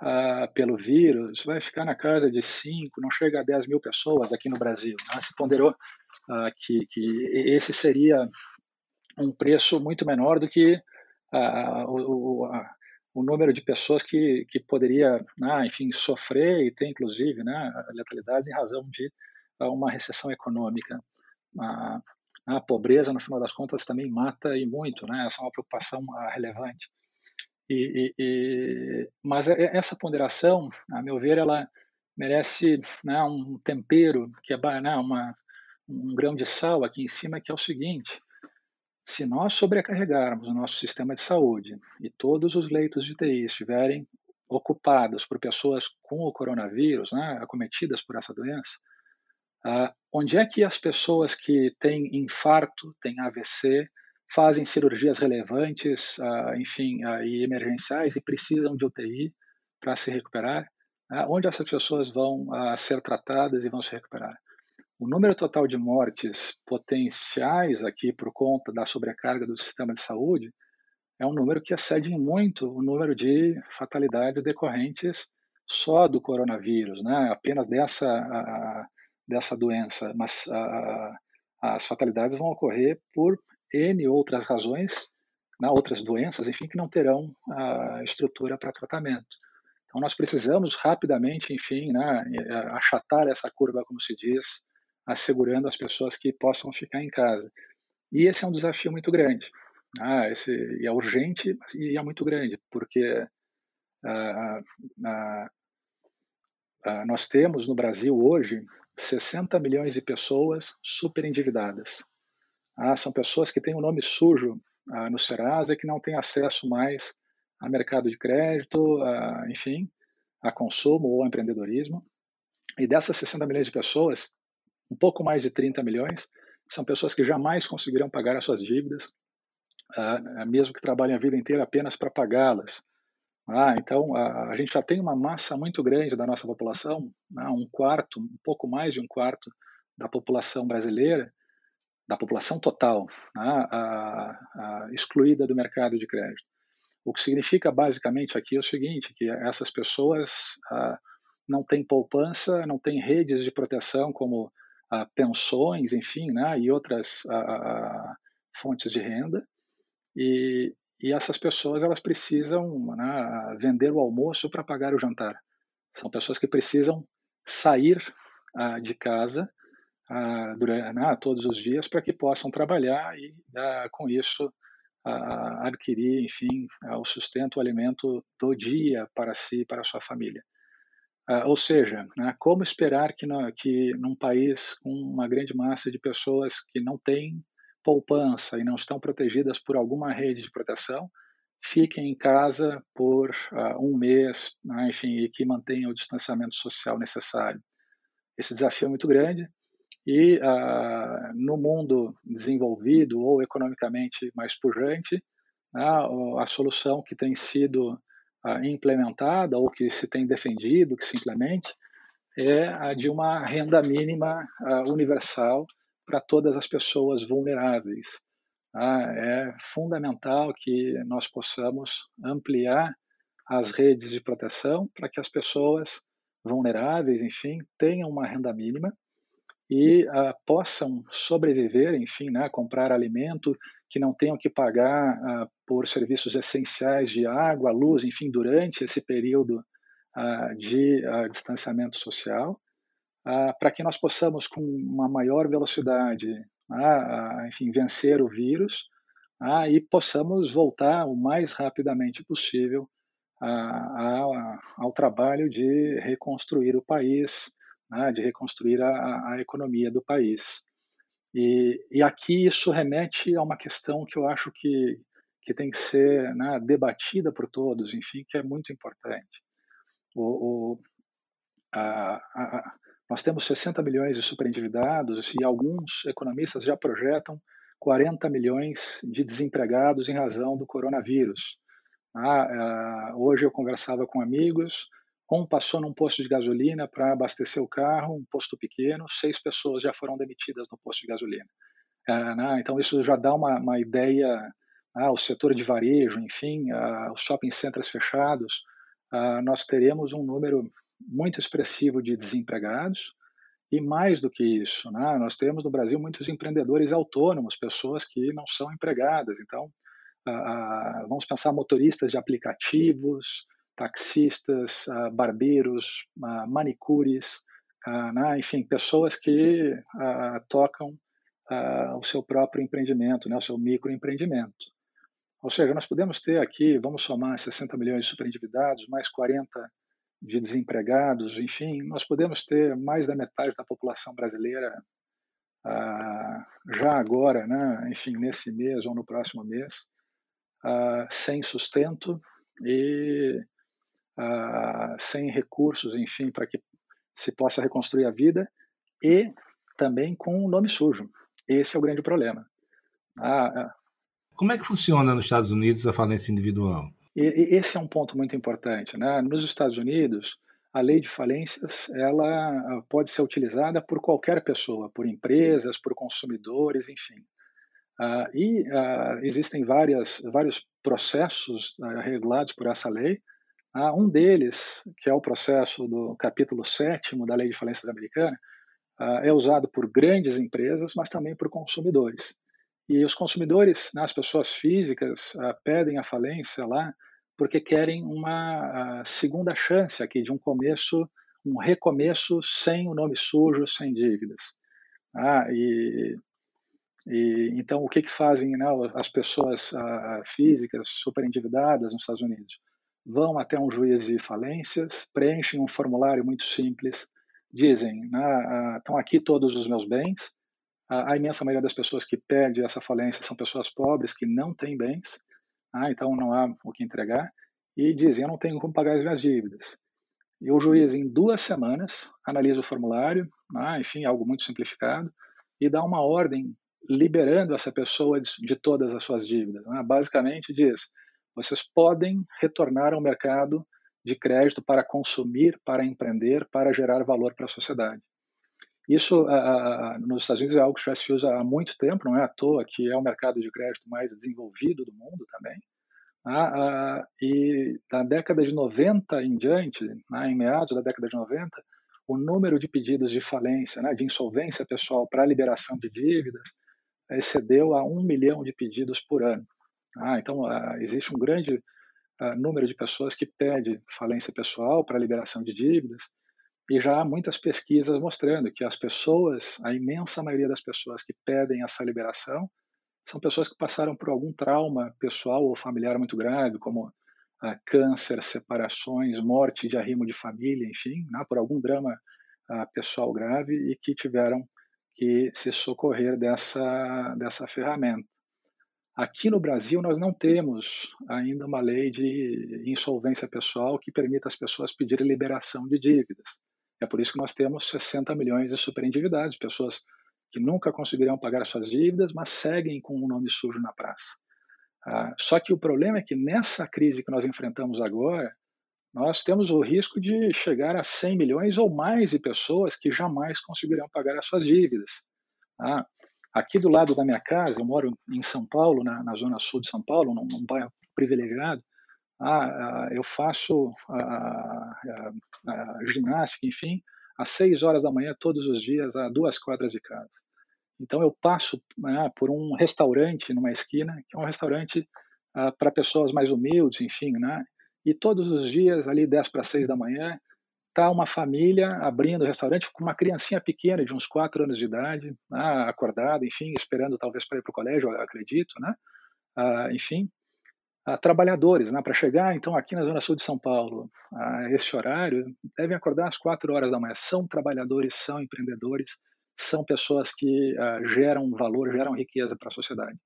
ah, pelo vírus vai ficar na casa de 5, não chega a 10 mil pessoas aqui no Brasil. Né? Se ponderou ah, que, que esse seria um preço muito menor do que ah, o, o, número de pessoas que, que poderia, né, enfim, sofrer e ter, inclusive, né, letalidades em razão de uma recessão econômica. A, a pobreza, no final das contas, também mata e muito, né? Essa é uma preocupação relevante. E, e, e, mas é, é, essa ponderação, a meu ver, ela merece né, um tempero, que é né, uma, um grão de sal aqui em cima, que é o seguinte: se nós sobrecarregarmos o nosso sistema de saúde e todos os leitos de TI estiverem ocupados por pessoas com o coronavírus, né, acometidas por essa doença, uh, onde é que as pessoas que têm infarto, têm AVC, fazem cirurgias relevantes, uh, enfim, uh, e emergenciais e precisam de UTI para se recuperar, onde essas pessoas vão ser tratadas e vão se recuperar. O número total de mortes potenciais aqui por conta da sobrecarga do sistema de saúde é um número que excede muito o número de fatalidades decorrentes só do coronavírus, né? apenas dessa, a, dessa doença, mas a, as fatalidades vão ocorrer por N outras razões, né? outras doenças, enfim, que não terão a estrutura para tratamento. Então, nós precisamos rapidamente, enfim, né, achatar essa curva, como se diz, assegurando as pessoas que possam ficar em casa. E esse é um desafio muito grande. Ah, esse é urgente e é muito grande, porque ah, ah, ah, nós temos no Brasil hoje 60 milhões de pessoas super endividadas. Ah, são pessoas que têm o um nome sujo ah, no Serasa e que não têm acesso mais a mercado de crédito, a, enfim, a consumo ou a empreendedorismo. E dessas 60 milhões de pessoas, um pouco mais de 30 milhões são pessoas que jamais conseguirão pagar as suas dívidas, uh, mesmo que trabalhem a vida inteira apenas para pagá-las. Ah, então, a, a, gente já tem uma massa muito grande da nossa população, né, um quarto, um pouco mais de um quarto da população brasileira, da população total, né, a, excluída do mercado de crédito. O que significa basicamente aqui é o seguinte, que essas pessoas ah, não têm poupança, não têm redes de proteção como ah, pensões, enfim, né, e outras ah, fontes de renda, e, e essas pessoas elas precisam né, vender o almoço para pagar o jantar. São pessoas que precisam sair uh, de casa uh, durante, né, todos os dias para que possam trabalhar e uh, com isso adquirir, enfim, o sustento, o alimento do dia para si e para a sua família. Ou seja, né, como esperar que, no, que num país com uma grande massa de pessoas que não tem poupança e não estão protegidas por alguma rede de proteção, fiquem em casa por uh, um mês, né, enfim, e que mantenham o distanciamento social necessário. Esse desafio é muito grande e uh, no mundo desenvolvido ou economicamente mais pujante, uh, a solução que tem sido implementada ou que se tem defendido que se implemente é a de uma renda mínima universal para todas as pessoas vulneráveis. Ah, é fundamental que nós possamos ampliar as redes de proteção para que as pessoas vulneráveis, enfim, tenham uma renda mínima e ah, possam sobreviver, enfim, né, comprar alimento, que não tenham que pagar ah, por serviços essenciais de água, luz, enfim, durante esse período ah, de distanciamento social para que nós possamos, com uma maior velocidade, enfim, vencer o vírus e possamos voltar o mais rapidamente possível ao trabalho de reconstruir o país, né, de reconstruir a, a, economia do país. E, e, aqui isso remete a uma questão que eu acho que, que tem que ser né, debatida por todos, enfim, que é muito importante. O, o, a, a, nós temos 60 milhões de superendividados e alguns economistas já projetam 40 milhões de desempregados em razão do coronavírus. Ah, ah, hoje eu conversava com amigos, um passou num posto de gasolina para abastecer o carro, um posto pequeno, seis pessoas já foram demitidas no posto de gasolina. Ah, né? Então isso já dá uma, uma ideia, ah, o setor de varejo, enfim, ah, os shopping centers fechados, nós teremos um número muito expressivo de desempregados e mais do que isso, né, nós temos no Brasil muitos empreendedores autônomos, pessoas que não são empregadas. Então, vamos pensar motoristas de aplicativos, taxistas, ah, barbeiros, ah, manicures, né, enfim, pessoas que tocam o seu próprio empreendimento, né, o seu microempreendimento. Ou seja, nós podemos ter aqui, vamos somar 60 milhões de superendividados, mais 40 de desempregados, enfim, nós podemos ter mais da metade da população brasileira ah, já agora, né, enfim, nesse mês ou no próximo mês, ah, sem sustento e ah, sem recursos, enfim, para que se possa reconstruir a vida e também com o nome sujo. Esse é o grande problema. Como é que funciona nos Estados Unidos a falência individual? Esse é um ponto muito importante. Né? Nos Estados Unidos, a lei de falências ela pode ser utilizada por qualquer pessoa, por empresas, por consumidores, enfim. Uh, e uh, existem várias, vários processos uh, regulados por essa lei. Um deles, que é o processo do capítulo 7 da Lei de Falências Americana, é usado por grandes empresas, mas também por consumidores. E os consumidores, né, as pessoas físicas, pedem a falência lá porque querem uma segunda chance aqui de um começo, um recomeço sem o nome sujo, sem dívidas. Ah, e e, então, o que, que fazem né, as pessoas físicas superendividadas nos Estados Unidos? Vão até um juiz de falências, preenchem um formulário muito simples, dizem: né, uh, estão aqui todos os meus bens. A imensa maioria das pessoas que pede essa falência são pessoas pobres que não têm bens, ah, então não há o que entregar. E dizem: eu não tenho como pagar as minhas dívidas. E o juiz, em duas semanas, analisa o formulário, ah, enfim, algo muito simplificado, e dá uma ordem liberando essa pessoa de, de todas as suas dívidas. Né? Basicamente diz: vocês podem retornar ao mercado de crédito para consumir, para empreender, para gerar valor para a sociedade. Isso nos Estados Unidos é algo que já se usa há muito tempo, não é à toa que é o mercado de crédito mais desenvolvido do mundo também. Né? e da década de 90 em diante, né, em meados da década de 90, o número de pedidos de falência, né, de insolvência pessoal para liberação de dívidas, excedeu a um milhão de pedidos por ano. Ah, então, ah, existe um grande ah, número de pessoas que pede falência pessoal para liberação de dívidas, e já há muitas pesquisas mostrando que as pessoas, a imensa maioria das pessoas que pedem essa liberação, são pessoas que passaram por algum trauma pessoal ou familiar muito grave, como ah, câncer, separações, morte de arrimo de família, enfim, né, por algum drama ah, pessoal grave e que tiveram que se socorrer dessa, dessa ferramenta. Aqui no Brasil, nós não temos ainda uma lei de insolvência pessoal que permita às pessoas pedirem liberação de dívidas. É por isso que nós temos 60 milhões de superendividados, pessoas que nunca conseguirão pagar suas dívidas, mas seguem com o um nome sujo na praça. Ah, só que o problema é que nessa crise que nós enfrentamos agora, nós temos o risco de chegar a 100 milhões ou mais de pessoas que jamais conseguirão pagar as suas dívidas. Tá? Aqui do lado da minha casa, eu moro em São Paulo, na, na zona sul de São Paulo, num, num bairro privilegiado, ah, eu faço a, a, a, ginástica, enfim, às 6 horas da manhã todos os dias a duas quadras de casa. Então eu passo né, por um restaurante numa esquina, que é um restaurante ah, para pessoas mais humildes, enfim, né? E todos os dias, ali 10 para 6 da manhã, está uma família abrindo o restaurante com uma criancinha pequena, de uns 4 anos de idade, né, acordada, enfim, esperando talvez para ir para o colégio, acredito, né? Ah, enfim, ah, trabalhadores, né, para chegar, então, aqui na Zona Sul de São Paulo, a esse horário, devem acordar às 4 horas da manhã. São trabalhadores, são empreendedores, são pessoas que ah, geram valor, geram riqueza para a sociedade.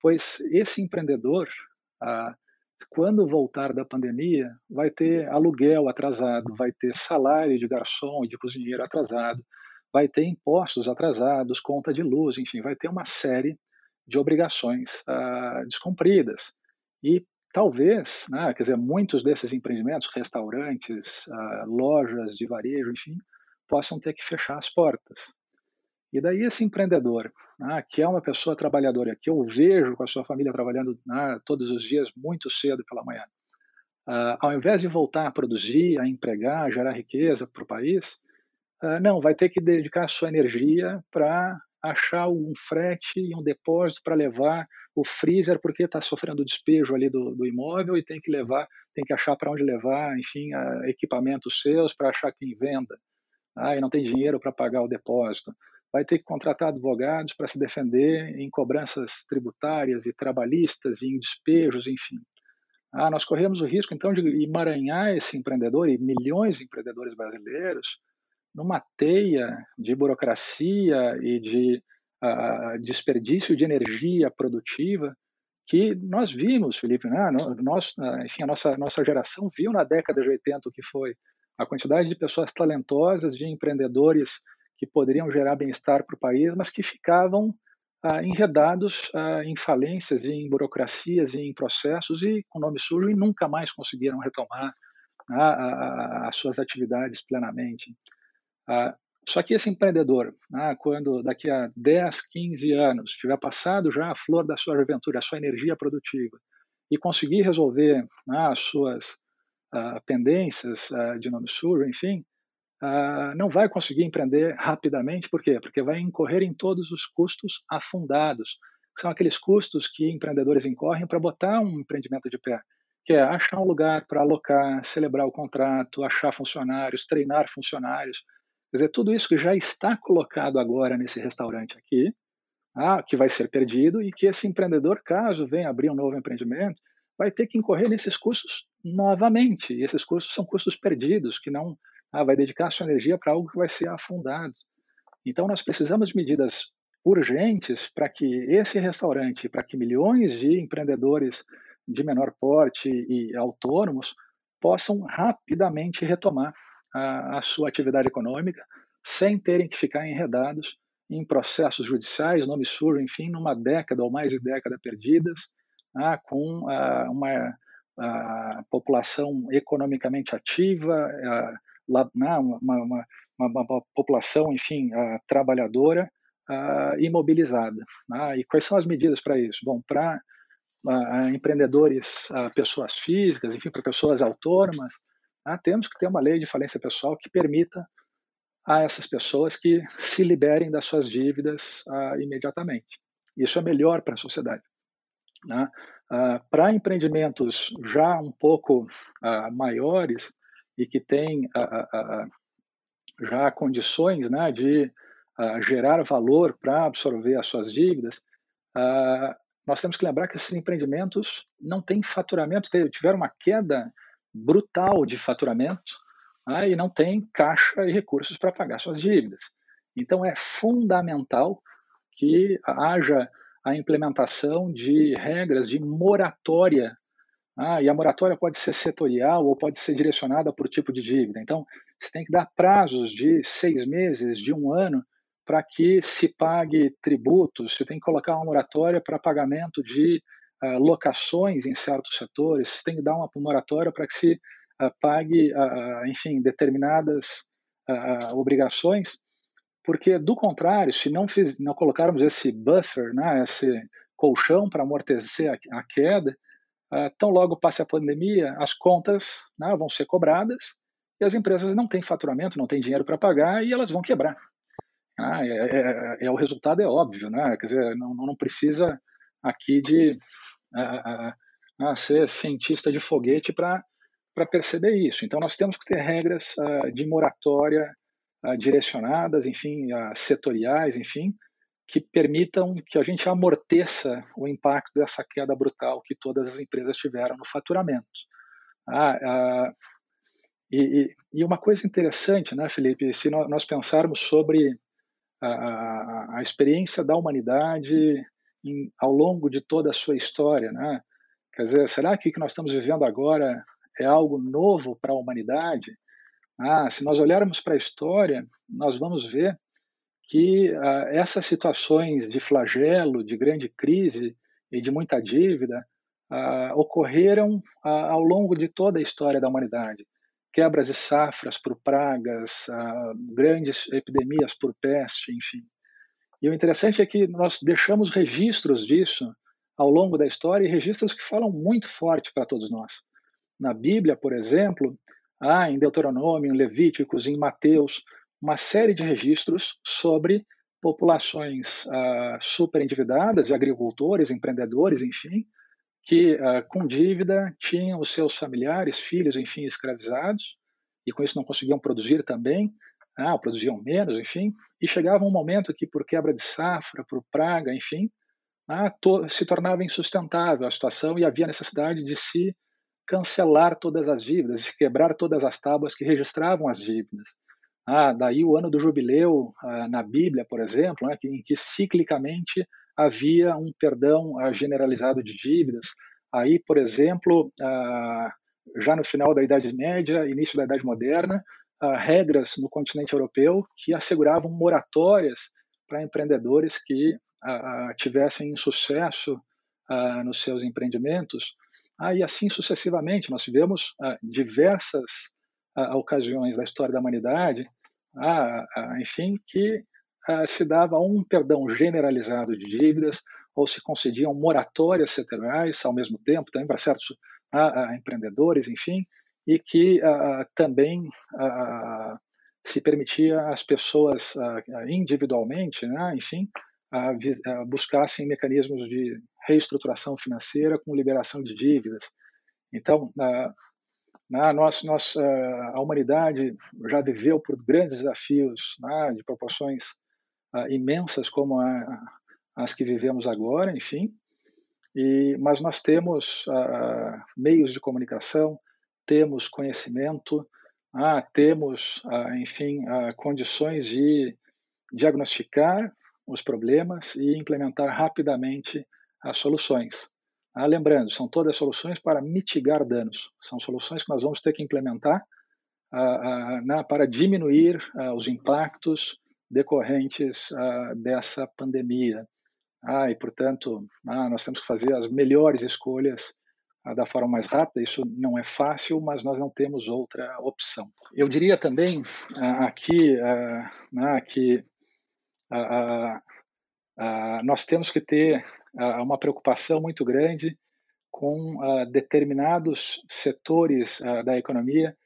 Pois esse empreendedor, quando voltar da pandemia, vai ter aluguel atrasado, vai ter salário de garçom e de cozinheiro atrasado, vai ter impostos atrasados, conta de luz, enfim, vai ter uma série de obrigações uh, descumpridas. E talvez, né, quer dizer, muitos desses empreendimentos, restaurantes, uh, lojas de varejo, enfim, possam ter que fechar as portas. E daí esse empreendedor, né, que é uma pessoa trabalhadora, que eu vejo com a sua família trabalhando né, todos os dias muito cedo pela manhã, uh, ao invés de voltar a produzir, a empregar, a gerar riqueza para o país, uh, não, vai ter que dedicar a sua energia para achar um frete e um depósito para levar o freezer porque está sofrendo despejo ali do, do, imóvel e tem que levar, tem que achar para onde levar, enfim, uh, equipamentos seus para achar quem venda. Ah, e não tem dinheiro para pagar o depósito vai ter que contratar advogados para se defender em cobranças tributárias e trabalhistas e em despejos, enfim. Ah, nós corremos o risco, então, de emaranhar esse empreendedor e milhões de empreendedores brasileiros numa teia de burocracia e de uh, desperdício de energia produtiva que nós vimos, Felipe, né? nós, enfim, a nossa, nossa geração viu na década de 80 o que foi a quantidade de pessoas talentosas, de empreendedores que poderiam gerar bem-estar para o país, mas que ficavam ah, enredados ah, em falências, em burocracias, em processos e com nome sujo e nunca mais conseguiram retomar as suas atividades plenamente. Ah, só que esse empreendedor, né, quando daqui a 10, 15 anos tiver passado já a flor da sua juventude, a sua energia produtiva, e conseguir resolver né, as suas uh, pendências uh, de nome sujo, enfim, uh, não vai conseguir empreender rapidamente. Por quê? Porque vai incorrer em todos os custos afundados. São aqueles custos que empreendedores incorrem para botar um empreendimento de pé, que é achar um lugar para alocar, celebrar o contrato, achar funcionários, treinar funcionários. Quer dizer, tudo isso que já está colocado agora nesse restaurante aqui, ah, que vai ser perdido e que esse empreendedor, caso venha abrir um novo empreendimento, vai ter que incorrer nesses custos novamente. E esses custos são custos perdidos, que não ah, vai dedicar sua energia para algo que vai ser afundado. Então, nós precisamos de medidas urgentes para que esse restaurante, para que milhões de empreendedores de menor porte e autônomos possam rapidamente retomar a, a sua atividade econômica sem terem que ficar enredados em processos judiciais, nome sujo, enfim, numa década ou mais de década perdidas, ah, com ah, uma ah, população economicamente ativa, ah, né, uma, uma, uma, uma, população, enfim, ah, trabalhadora ah, imobilizada. Né? E quais são as medidas para isso? Bom, para empreendedores, pessoas físicas, enfim, para pessoas autônomas, ah, temos que ter uma lei de falência pessoal que permita a essas pessoas que se liberem das suas dívidas ah, imediatamente. Isso é melhor para a sociedade. Né? Ah, para empreendimentos já um pouco ah, maiores e que têm ah, ah, já condições né, de gerar valor para absorver as suas dívidas, nós temos que lembrar que esses empreendimentos não têm faturamento, tiveram uma queda brutal de faturamento né, e não tem caixa e recursos para pagar suas dívidas. Então é fundamental que haja a implementação de regras de moratória. Ah, e a moratória pode ser setorial ou pode ser direcionada por tipo de dívida. Então, você tem que dar prazos de seis meses, de um ano, para que se pague tributos. Você tem que colocar uma moratória para pagamento de uh, locações em certos setores. Você tem que dar uma moratória para que se uh, pague, uh, enfim, determinadas obrigações, porque do contrário, se não, fiz, não colocarmos esse buffer, né, esse colchão para amortecer a, a queda, tão logo passe a pandemia, as contas né, vão ser cobradas e as empresas não têm faturamento, não têm dinheiro para pagar e elas vão quebrar. Ah, é, é, é, o resultado é óbvio, né? Quer dizer, não, não precisa aqui de a, a, a ser cientista de foguete para perceber isso. Então, nós temos que ter regras de moratória direcionadas, enfim, setoriais, enfim, que permitam que a gente amorteça o impacto dessa queda brutal que todas as empresas tiveram no faturamento. Ah, e, e, uma coisa interessante, né, Felipe, se nós pensarmos sobre a, a, a experiência da humanidade em, ao longo de toda a sua história, né? Quer dizer, será que o que nós estamos vivendo agora é algo novo para a humanidade? Ah, se nós olharmos para a história, nós vamos ver que ah, essas situações de flagelo, de grande crise e de muita dívida ah, ocorreram ah, ao longo de toda a história da humanidade. Quebras e safras por pragas, grandes epidemias por peste, enfim. E o interessante é que nós deixamos registros disso ao longo da história e registros que falam muito forte para todos nós. Na Bíblia, por exemplo, há em Deuteronômio, em Levíticos, em Mateus, uma série de registros sobre populações uh, super endividadas, agricultores, empreendedores, enfim, que uh, com dívida tinham os seus familiares, filhos, enfim, escravizados, e com isso não conseguiam produzir também, ah, produziam menos, enfim, e chegava um momento que, por quebra de safra, por praga, enfim, ah, to, se tornava insustentável a situação e havia necessidade de se cancelar todas as dívidas, de quebrar todas as tábuas que registravam as dívidas. Ah, daí o ano do jubileu ah, na Bíblia, por exemplo, né, em que ciclicamente havia um perdão ah, generalizado de dívidas. Aí, por exemplo, ah, já no final da Idade Média, início da Idade Moderna, uh, regras no continente europeu que asseguravam moratórias para empreendedores que uh, tivessem sucesso nos seus empreendimentos, Ah, e assim sucessivamente, nós tivemos ah, diversas ah, ocasiões da história da humanidade, ah, ah, enfim, que se dava um perdão generalizado de dívidas ou se concediam moratórias setoriais ao mesmo tempo, também para certos empreendedores, enfim, e que também se permitia às pessoas individualmente, né, enfim, buscassem mecanismos de reestruturação financeira com liberação de dívidas. Então, né, nós, nós, a humanidade já viveu por grandes desafios né, de proporções imensas como a, as que vivemos agora, enfim, e, mas nós temos meios de comunicação, temos conhecimento, ah, temos, ah, enfim, ah, condições de diagnosticar os problemas e implementar rapidamente as soluções. Ah, lembrando, são todas soluções para mitigar danos, são soluções que nós vamos ter que implementar ah, ah, na, para diminuir ah, os impactos decorrentes dessa pandemia. Ah, e, portanto, nós temos que fazer as melhores escolhas da forma mais rápida. Isso não é fácil, mas nós não temos outra opção. Eu diria também aqui né, que nós temos que ter uma preocupação muito grande com determinados setores da economia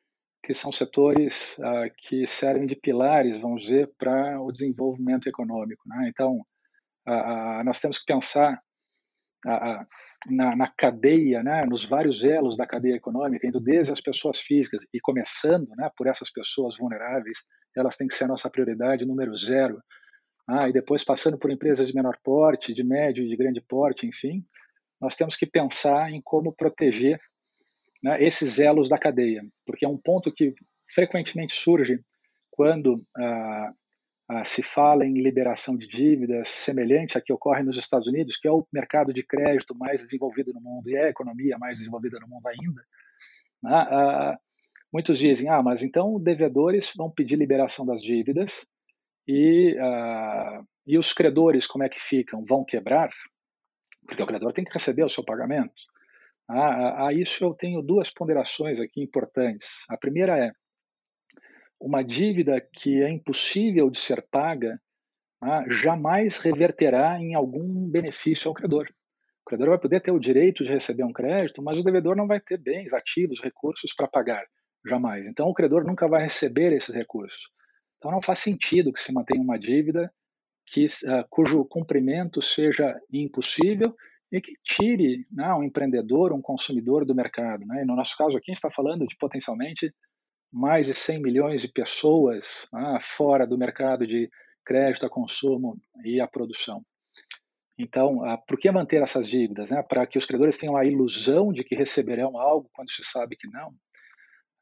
que são setores que servem de pilares, vamos dizer, para o desenvolvimento econômico. Né? Então, nós temos que pensar na, na, cadeia, né, nos vários elos da cadeia econômica, indo desde as pessoas físicas e começando né, por essas pessoas vulneráveis, elas têm que ser a nossa prioridade número zero. Ah, e depois passando por empresas de menor porte, de médio e de grande porte, enfim, nós temos que pensar em como proteger né, esses elos da cadeia, porque é um ponto que frequentemente surge quando ah, ah, se fala em liberação de dívidas semelhante a que ocorre nos Estados Unidos, que é o mercado de crédito mais desenvolvido no mundo e é a economia mais desenvolvida no mundo ainda. Né? Ah, muitos dizem, ah, mas então devedores vão pedir liberação das dívidas e, ah, e os credores como é que ficam? Vão quebrar? Porque o credor tem que receber o seu pagamento. a isso eu tenho duas ponderações aqui importantes. A primeira é, uma dívida que é impossível de ser paga ah, jamais reverterá em algum benefício ao credor. O credor vai poder ter o direito de receber um crédito, mas o devedor não vai ter bens ativos, recursos para pagar, jamais. Então, o credor nunca vai receber esses recursos. Então, não faz sentido que se mantenha uma dívida que, uh, cujo cumprimento seja impossível e que tire né, um empreendedor, um consumidor do mercado. Né? E no nosso caso aqui, está falando de potencialmente mais de 100 milhões de pessoas ah, fora do mercado de crédito a consumo e a produção. Então, ah, por que manter essas dívidas? Né? Para que os credores tenham a ilusão de que receberão algo quando se sabe que não.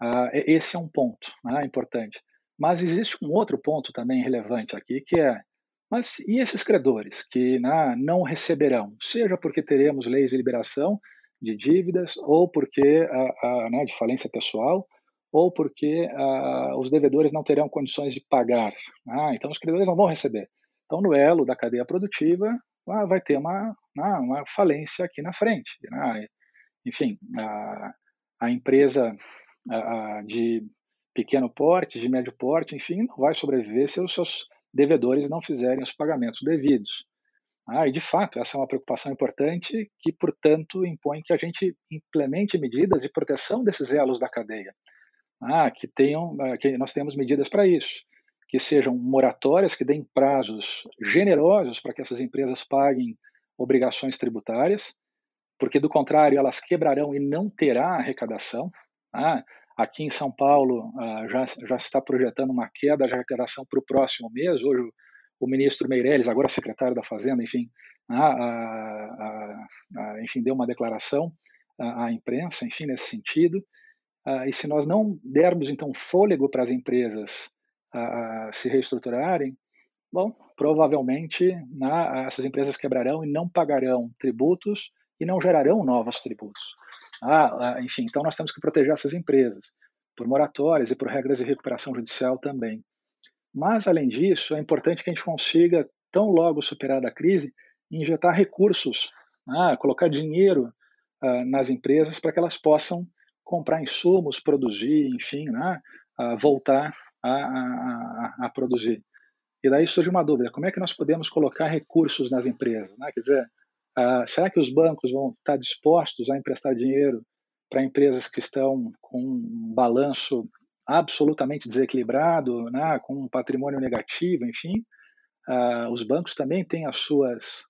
Ah, esse é um ponto né, importante. Mas existe um outro ponto também relevante aqui, que é, mas e esses credores que né, não receberão? Seja porque teremos leis de liberação de dívidas, ou porque né, de falência pessoal, ou porque ah, os devedores não terão condições de pagar. Ah, então, os credores não vão receber. Então, no elo da cadeia produtiva, ah, vai ter uma, ah, uma falência aqui na frente. Né? Enfim, a, a empresa a, de pequeno porte, de médio porte, enfim, não vai sobreviver se os seus devedores não fizerem os pagamentos devidos. Ah, e de fato, essa é uma preocupação importante que, portanto, impõe que a gente implemente medidas de proteção desses elos da cadeia ah, que tenham, ah, que nós temos medidas para isso, que sejam moratórias, que deem prazos generosos para que essas empresas paguem obrigações tributárias, porque do contrário elas quebrarão e não terá arrecadação. Ah, aqui em São Paulo ah, já, já está projetando uma queda de arrecadação para o próximo mês. Hoje o, ministro Meirelles, agora secretário da Fazenda, enfim, ah, ah, ah, enfim deu uma declaração à imprensa, enfim, nesse sentido. Uh, e se nós não dermos, então, fôlego para as empresas se reestruturarem, bom, provavelmente né, essas empresas quebrarão e não pagarão tributos e não gerarão novos tributos. Ah, enfim, então nós temos que proteger essas empresas por moratórias e por regras de recuperação judicial também. Mas, além disso, é importante que a gente consiga, tão logo superada a crise, injetar recursos, ah, colocar dinheiro uh, nas empresas para que elas possam comprar insumos, produzir, enfim, né, voltar a, a, a, produzir. E daí surge uma dúvida: como é que nós podemos colocar recursos nas empresas? Né? Quer dizer, uh, será que os bancos vão estar dispostos a emprestar dinheiro para empresas que estão com um balanço absolutamente desequilibrado, né? com um patrimônio negativo, enfim? Uh, os bancos também têm as suas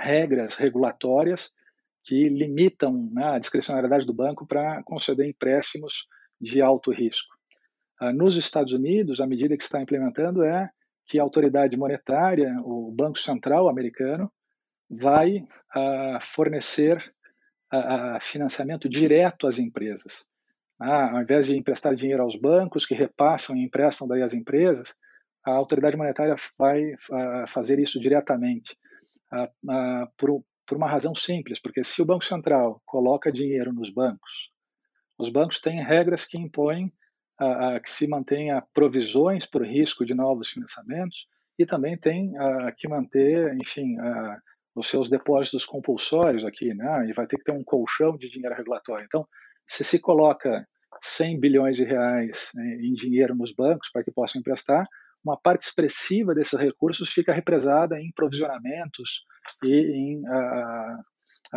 regras regulatórias que limitam né, a discricionariedade do banco para conceder empréstimos de alto risco. Uh, nos Estados Unidos, a medida que está implementando é que a autoridade monetária, o Banco Central americano, vai uh, fornecer uh, financiamento direto às empresas. Ah, ao invés de emprestar dinheiro aos bancos, que repassam e emprestam daí às empresas, a autoridade monetária vai fazer isso diretamente, por, por uma razão simples, porque se o Banco Central coloca dinheiro nos bancos, os bancos têm regras que impõem uh, que se mantenha provisões por risco de novos financiamentos e também tem que manter, enfim, os seus depósitos compulsórios aqui, né? E vai ter que ter um colchão de dinheiro regulatório. Então, se se coloca 100 bilhões de reais né, em dinheiro nos bancos para que possam emprestar, uma parte expressiva desses recursos fica represada em provisionamentos e em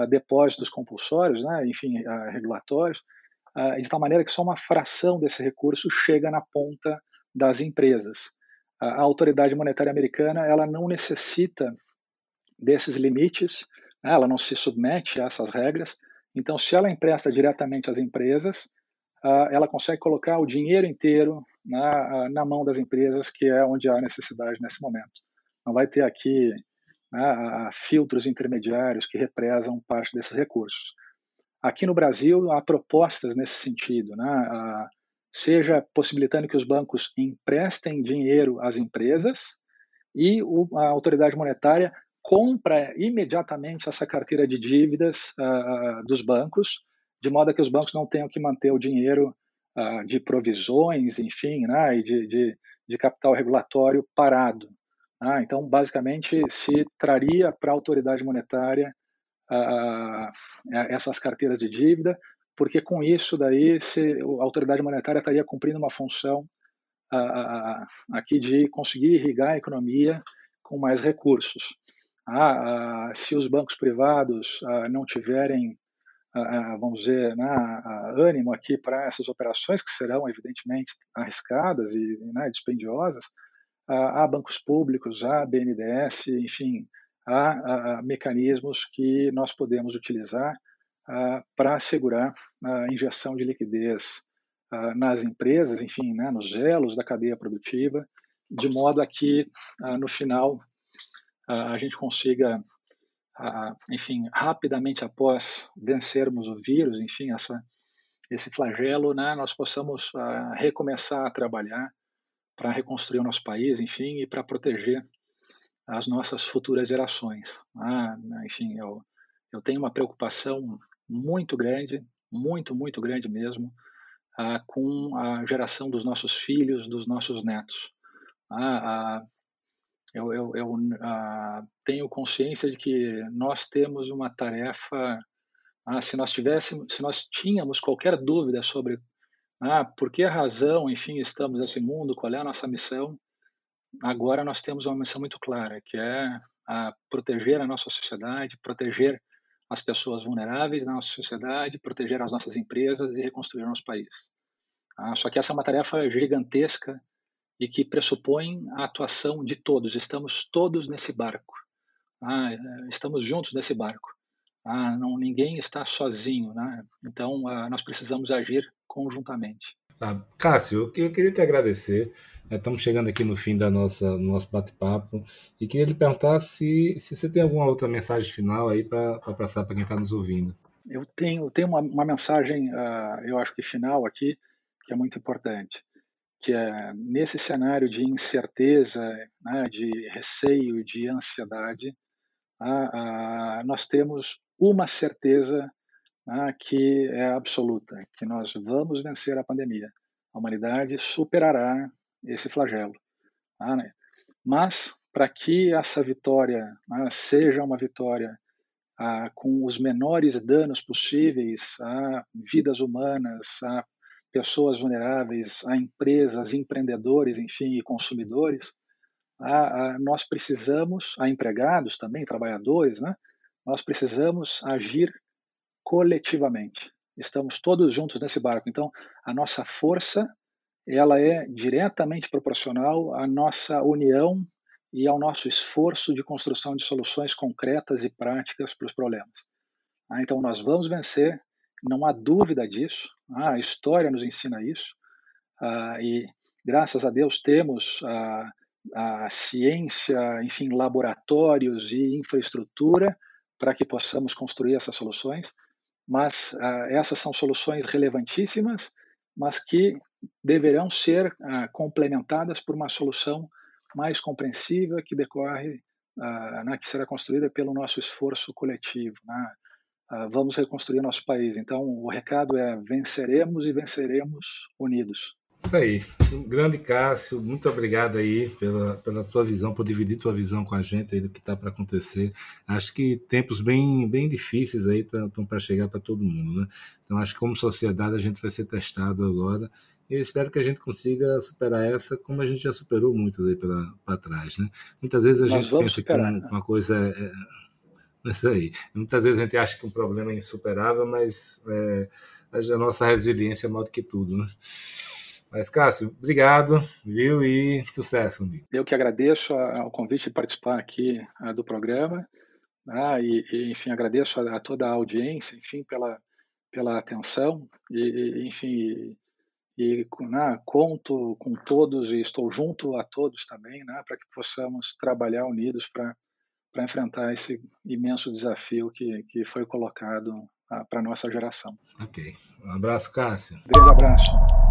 depósitos compulsórios, né? enfim, regulatórios, de tal maneira que só uma fração desse recurso chega na ponta das empresas. a autoridade monetária americana ela não necessita desses limites, né? ela não se submete a essas regras. Então, se ela empresta diretamente às empresas, uh, ela consegue colocar o dinheiro inteiro na, na mão das empresas, que é onde há necessidade nesse momento. Não vai ter aqui né, filtros intermediários que represam parte desses recursos. Aqui no Brasil, há propostas nesse sentido, né? seja possibilitando que os bancos emprestem dinheiro às empresas e a autoridade monetária compra imediatamente essa carteira de dívidas uh, dos bancos, de modo que os bancos não tenham que manter o dinheiro uh, de provisões, enfim, né, e de, de, de capital regulatório parado. Né? Então, basicamente, se traria para a autoridade monetária uh, essas carteiras de dívida, porque com isso daí se, a autoridade monetária estaria cumprindo uma função uh, aqui de conseguir irrigar a economia com mais recursos. Ah, se os bancos privados não tiverem, vamos dizer, né, ânimo aqui para essas operações, que serão evidentemente arriscadas e né, dispendiosas, há bancos públicos, há BNDES, enfim, há, mecanismos que nós podemos utilizar para assegurar a injeção de liquidez nas empresas, enfim, né, nos elos da cadeia produtiva, de modo a que, no final, a gente consiga, enfim, rapidamente após vencermos o vírus, enfim, essa, esse flagelo, né, nós possamos recomeçar a trabalhar para reconstruir o nosso país, enfim, e para proteger as nossas futuras gerações. Ah, enfim, eu, eu tenho uma preocupação muito grande, muito, muito grande mesmo, ah, com a geração dos nossos filhos, dos nossos netos. Ah, ah, eu, eu, eu ah, tenho consciência de que nós temos uma tarefa. Ah, se nós tivéssemos, se nós tínhamos qualquer dúvida sobre ah, por que razão, enfim, estamos nesse mundo, qual é a nossa missão, agora nós temos uma missão muito clara, que é a proteger a nossa sociedade, proteger as pessoas vulneráveis da nossa sociedade, proteger as nossas empresas e reconstruir nosso país. Ah, só que essa é uma tarefa gigantesca e que pressupõe a atuação de todos. Estamos todos nesse barco. Ah, estamos juntos nesse barco. Ah, não, ninguém está sozinho. Né? Então, ah, nós precisamos agir conjuntamente. Tá. Cássio, eu queria te agradecer. Né? Estamos chegando aqui no fim da nossa nosso bate-papo e queria lhe perguntar se, se você tem alguma outra mensagem final aí para passar para quem está nos ouvindo. Eu tenho, tenho uma, uma mensagem, uh, eu acho que final aqui, que é muito importante, que é nesse cenário de incerteza, né, de receio, de ansiedade, uh, uh, nós temos uma certeza ah, que é absoluta, que nós vamos vencer a pandemia. A humanidade superará esse flagelo. Ah, né? Mas, para que essa vitória ah, seja uma vitória ah, com os menores danos possíveis a vidas humanas, a pessoas vulneráveis, a empresas, empreendedores, enfim, e consumidores, a, a, nós precisamos, a empregados também, trabalhadores, né? Nós precisamos agir coletivamente. Estamos todos juntos nesse barco. Então, a nossa força ela é diretamente proporcional à nossa união e ao nosso esforço de construção de soluções concretas e práticas para os problemas. Ah, então, nós vamos vencer, não há dúvida disso, ah, a história nos ensina isso, ah, e graças a Deus temos a, a ciência, enfim, laboratórios e infraestrutura para que possamos construir essas soluções, mas essas são soluções relevantíssimas, mas que deverão ser complementadas por uma solução mais compreensiva que decorre, uh, né, que será construída pelo nosso esforço coletivo. Né? Uh, vamos reconstruir nosso país. Então, o recado é: venceremos e venceremos unidos. Isso aí. Grande Cássio, muito obrigado aí pela, pela tua visão, por dividir tua visão com a gente aí do que está para acontecer. Acho que tempos bem, bem difíceis aí estão para chegar para todo mundo, né? Então acho que como sociedade a gente vai ser testado agora e eu espero que a gente consiga superar essa, como a gente já superou muitas aí para trás, né? Muitas vezes a Nós gente pensa superar, que uma, né? uma coisa é, é isso aí. Muitas vezes a gente acha que um problema é insuperável, mas é, a nossa resiliência é maior do que tudo, né? Mas, Cássio, obrigado, viu? E sucesso, amigo. Eu que agradeço o convite de participar aqui do programa. Ah, e, e, enfim, agradeço a, a, toda a audiência, enfim, pela, pela atenção. E, enfim, e né, conto com todos e estou junto a todos também, né, para que possamos trabalhar unidos para para enfrentar esse imenso desafio que, que foi colocado para a nossa geração. Ok. Um abraço, Cássio. Um grande abraço.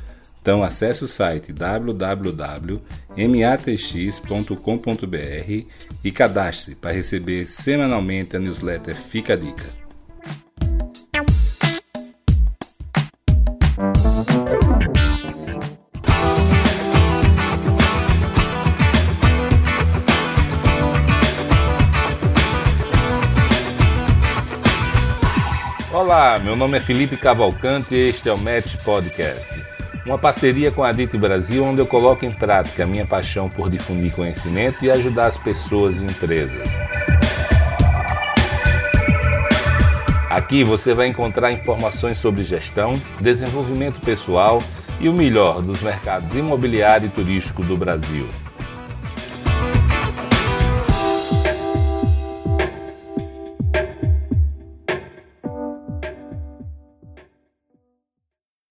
Então acesse o site www.matx.com.br e cadastre-se para receber semanalmente a newsletter Fica a Dica. Olá, meu nome é Felipe Cavalcante e este é o Match Podcast. Uma parceria com a DIT Brasil, onde eu coloco em prática a minha paixão por difundir conhecimento e ajudar as pessoas e empresas. Aqui você vai encontrar informações sobre gestão, desenvolvimento pessoal e o melhor dos mercados imobiliário e turístico do Brasil.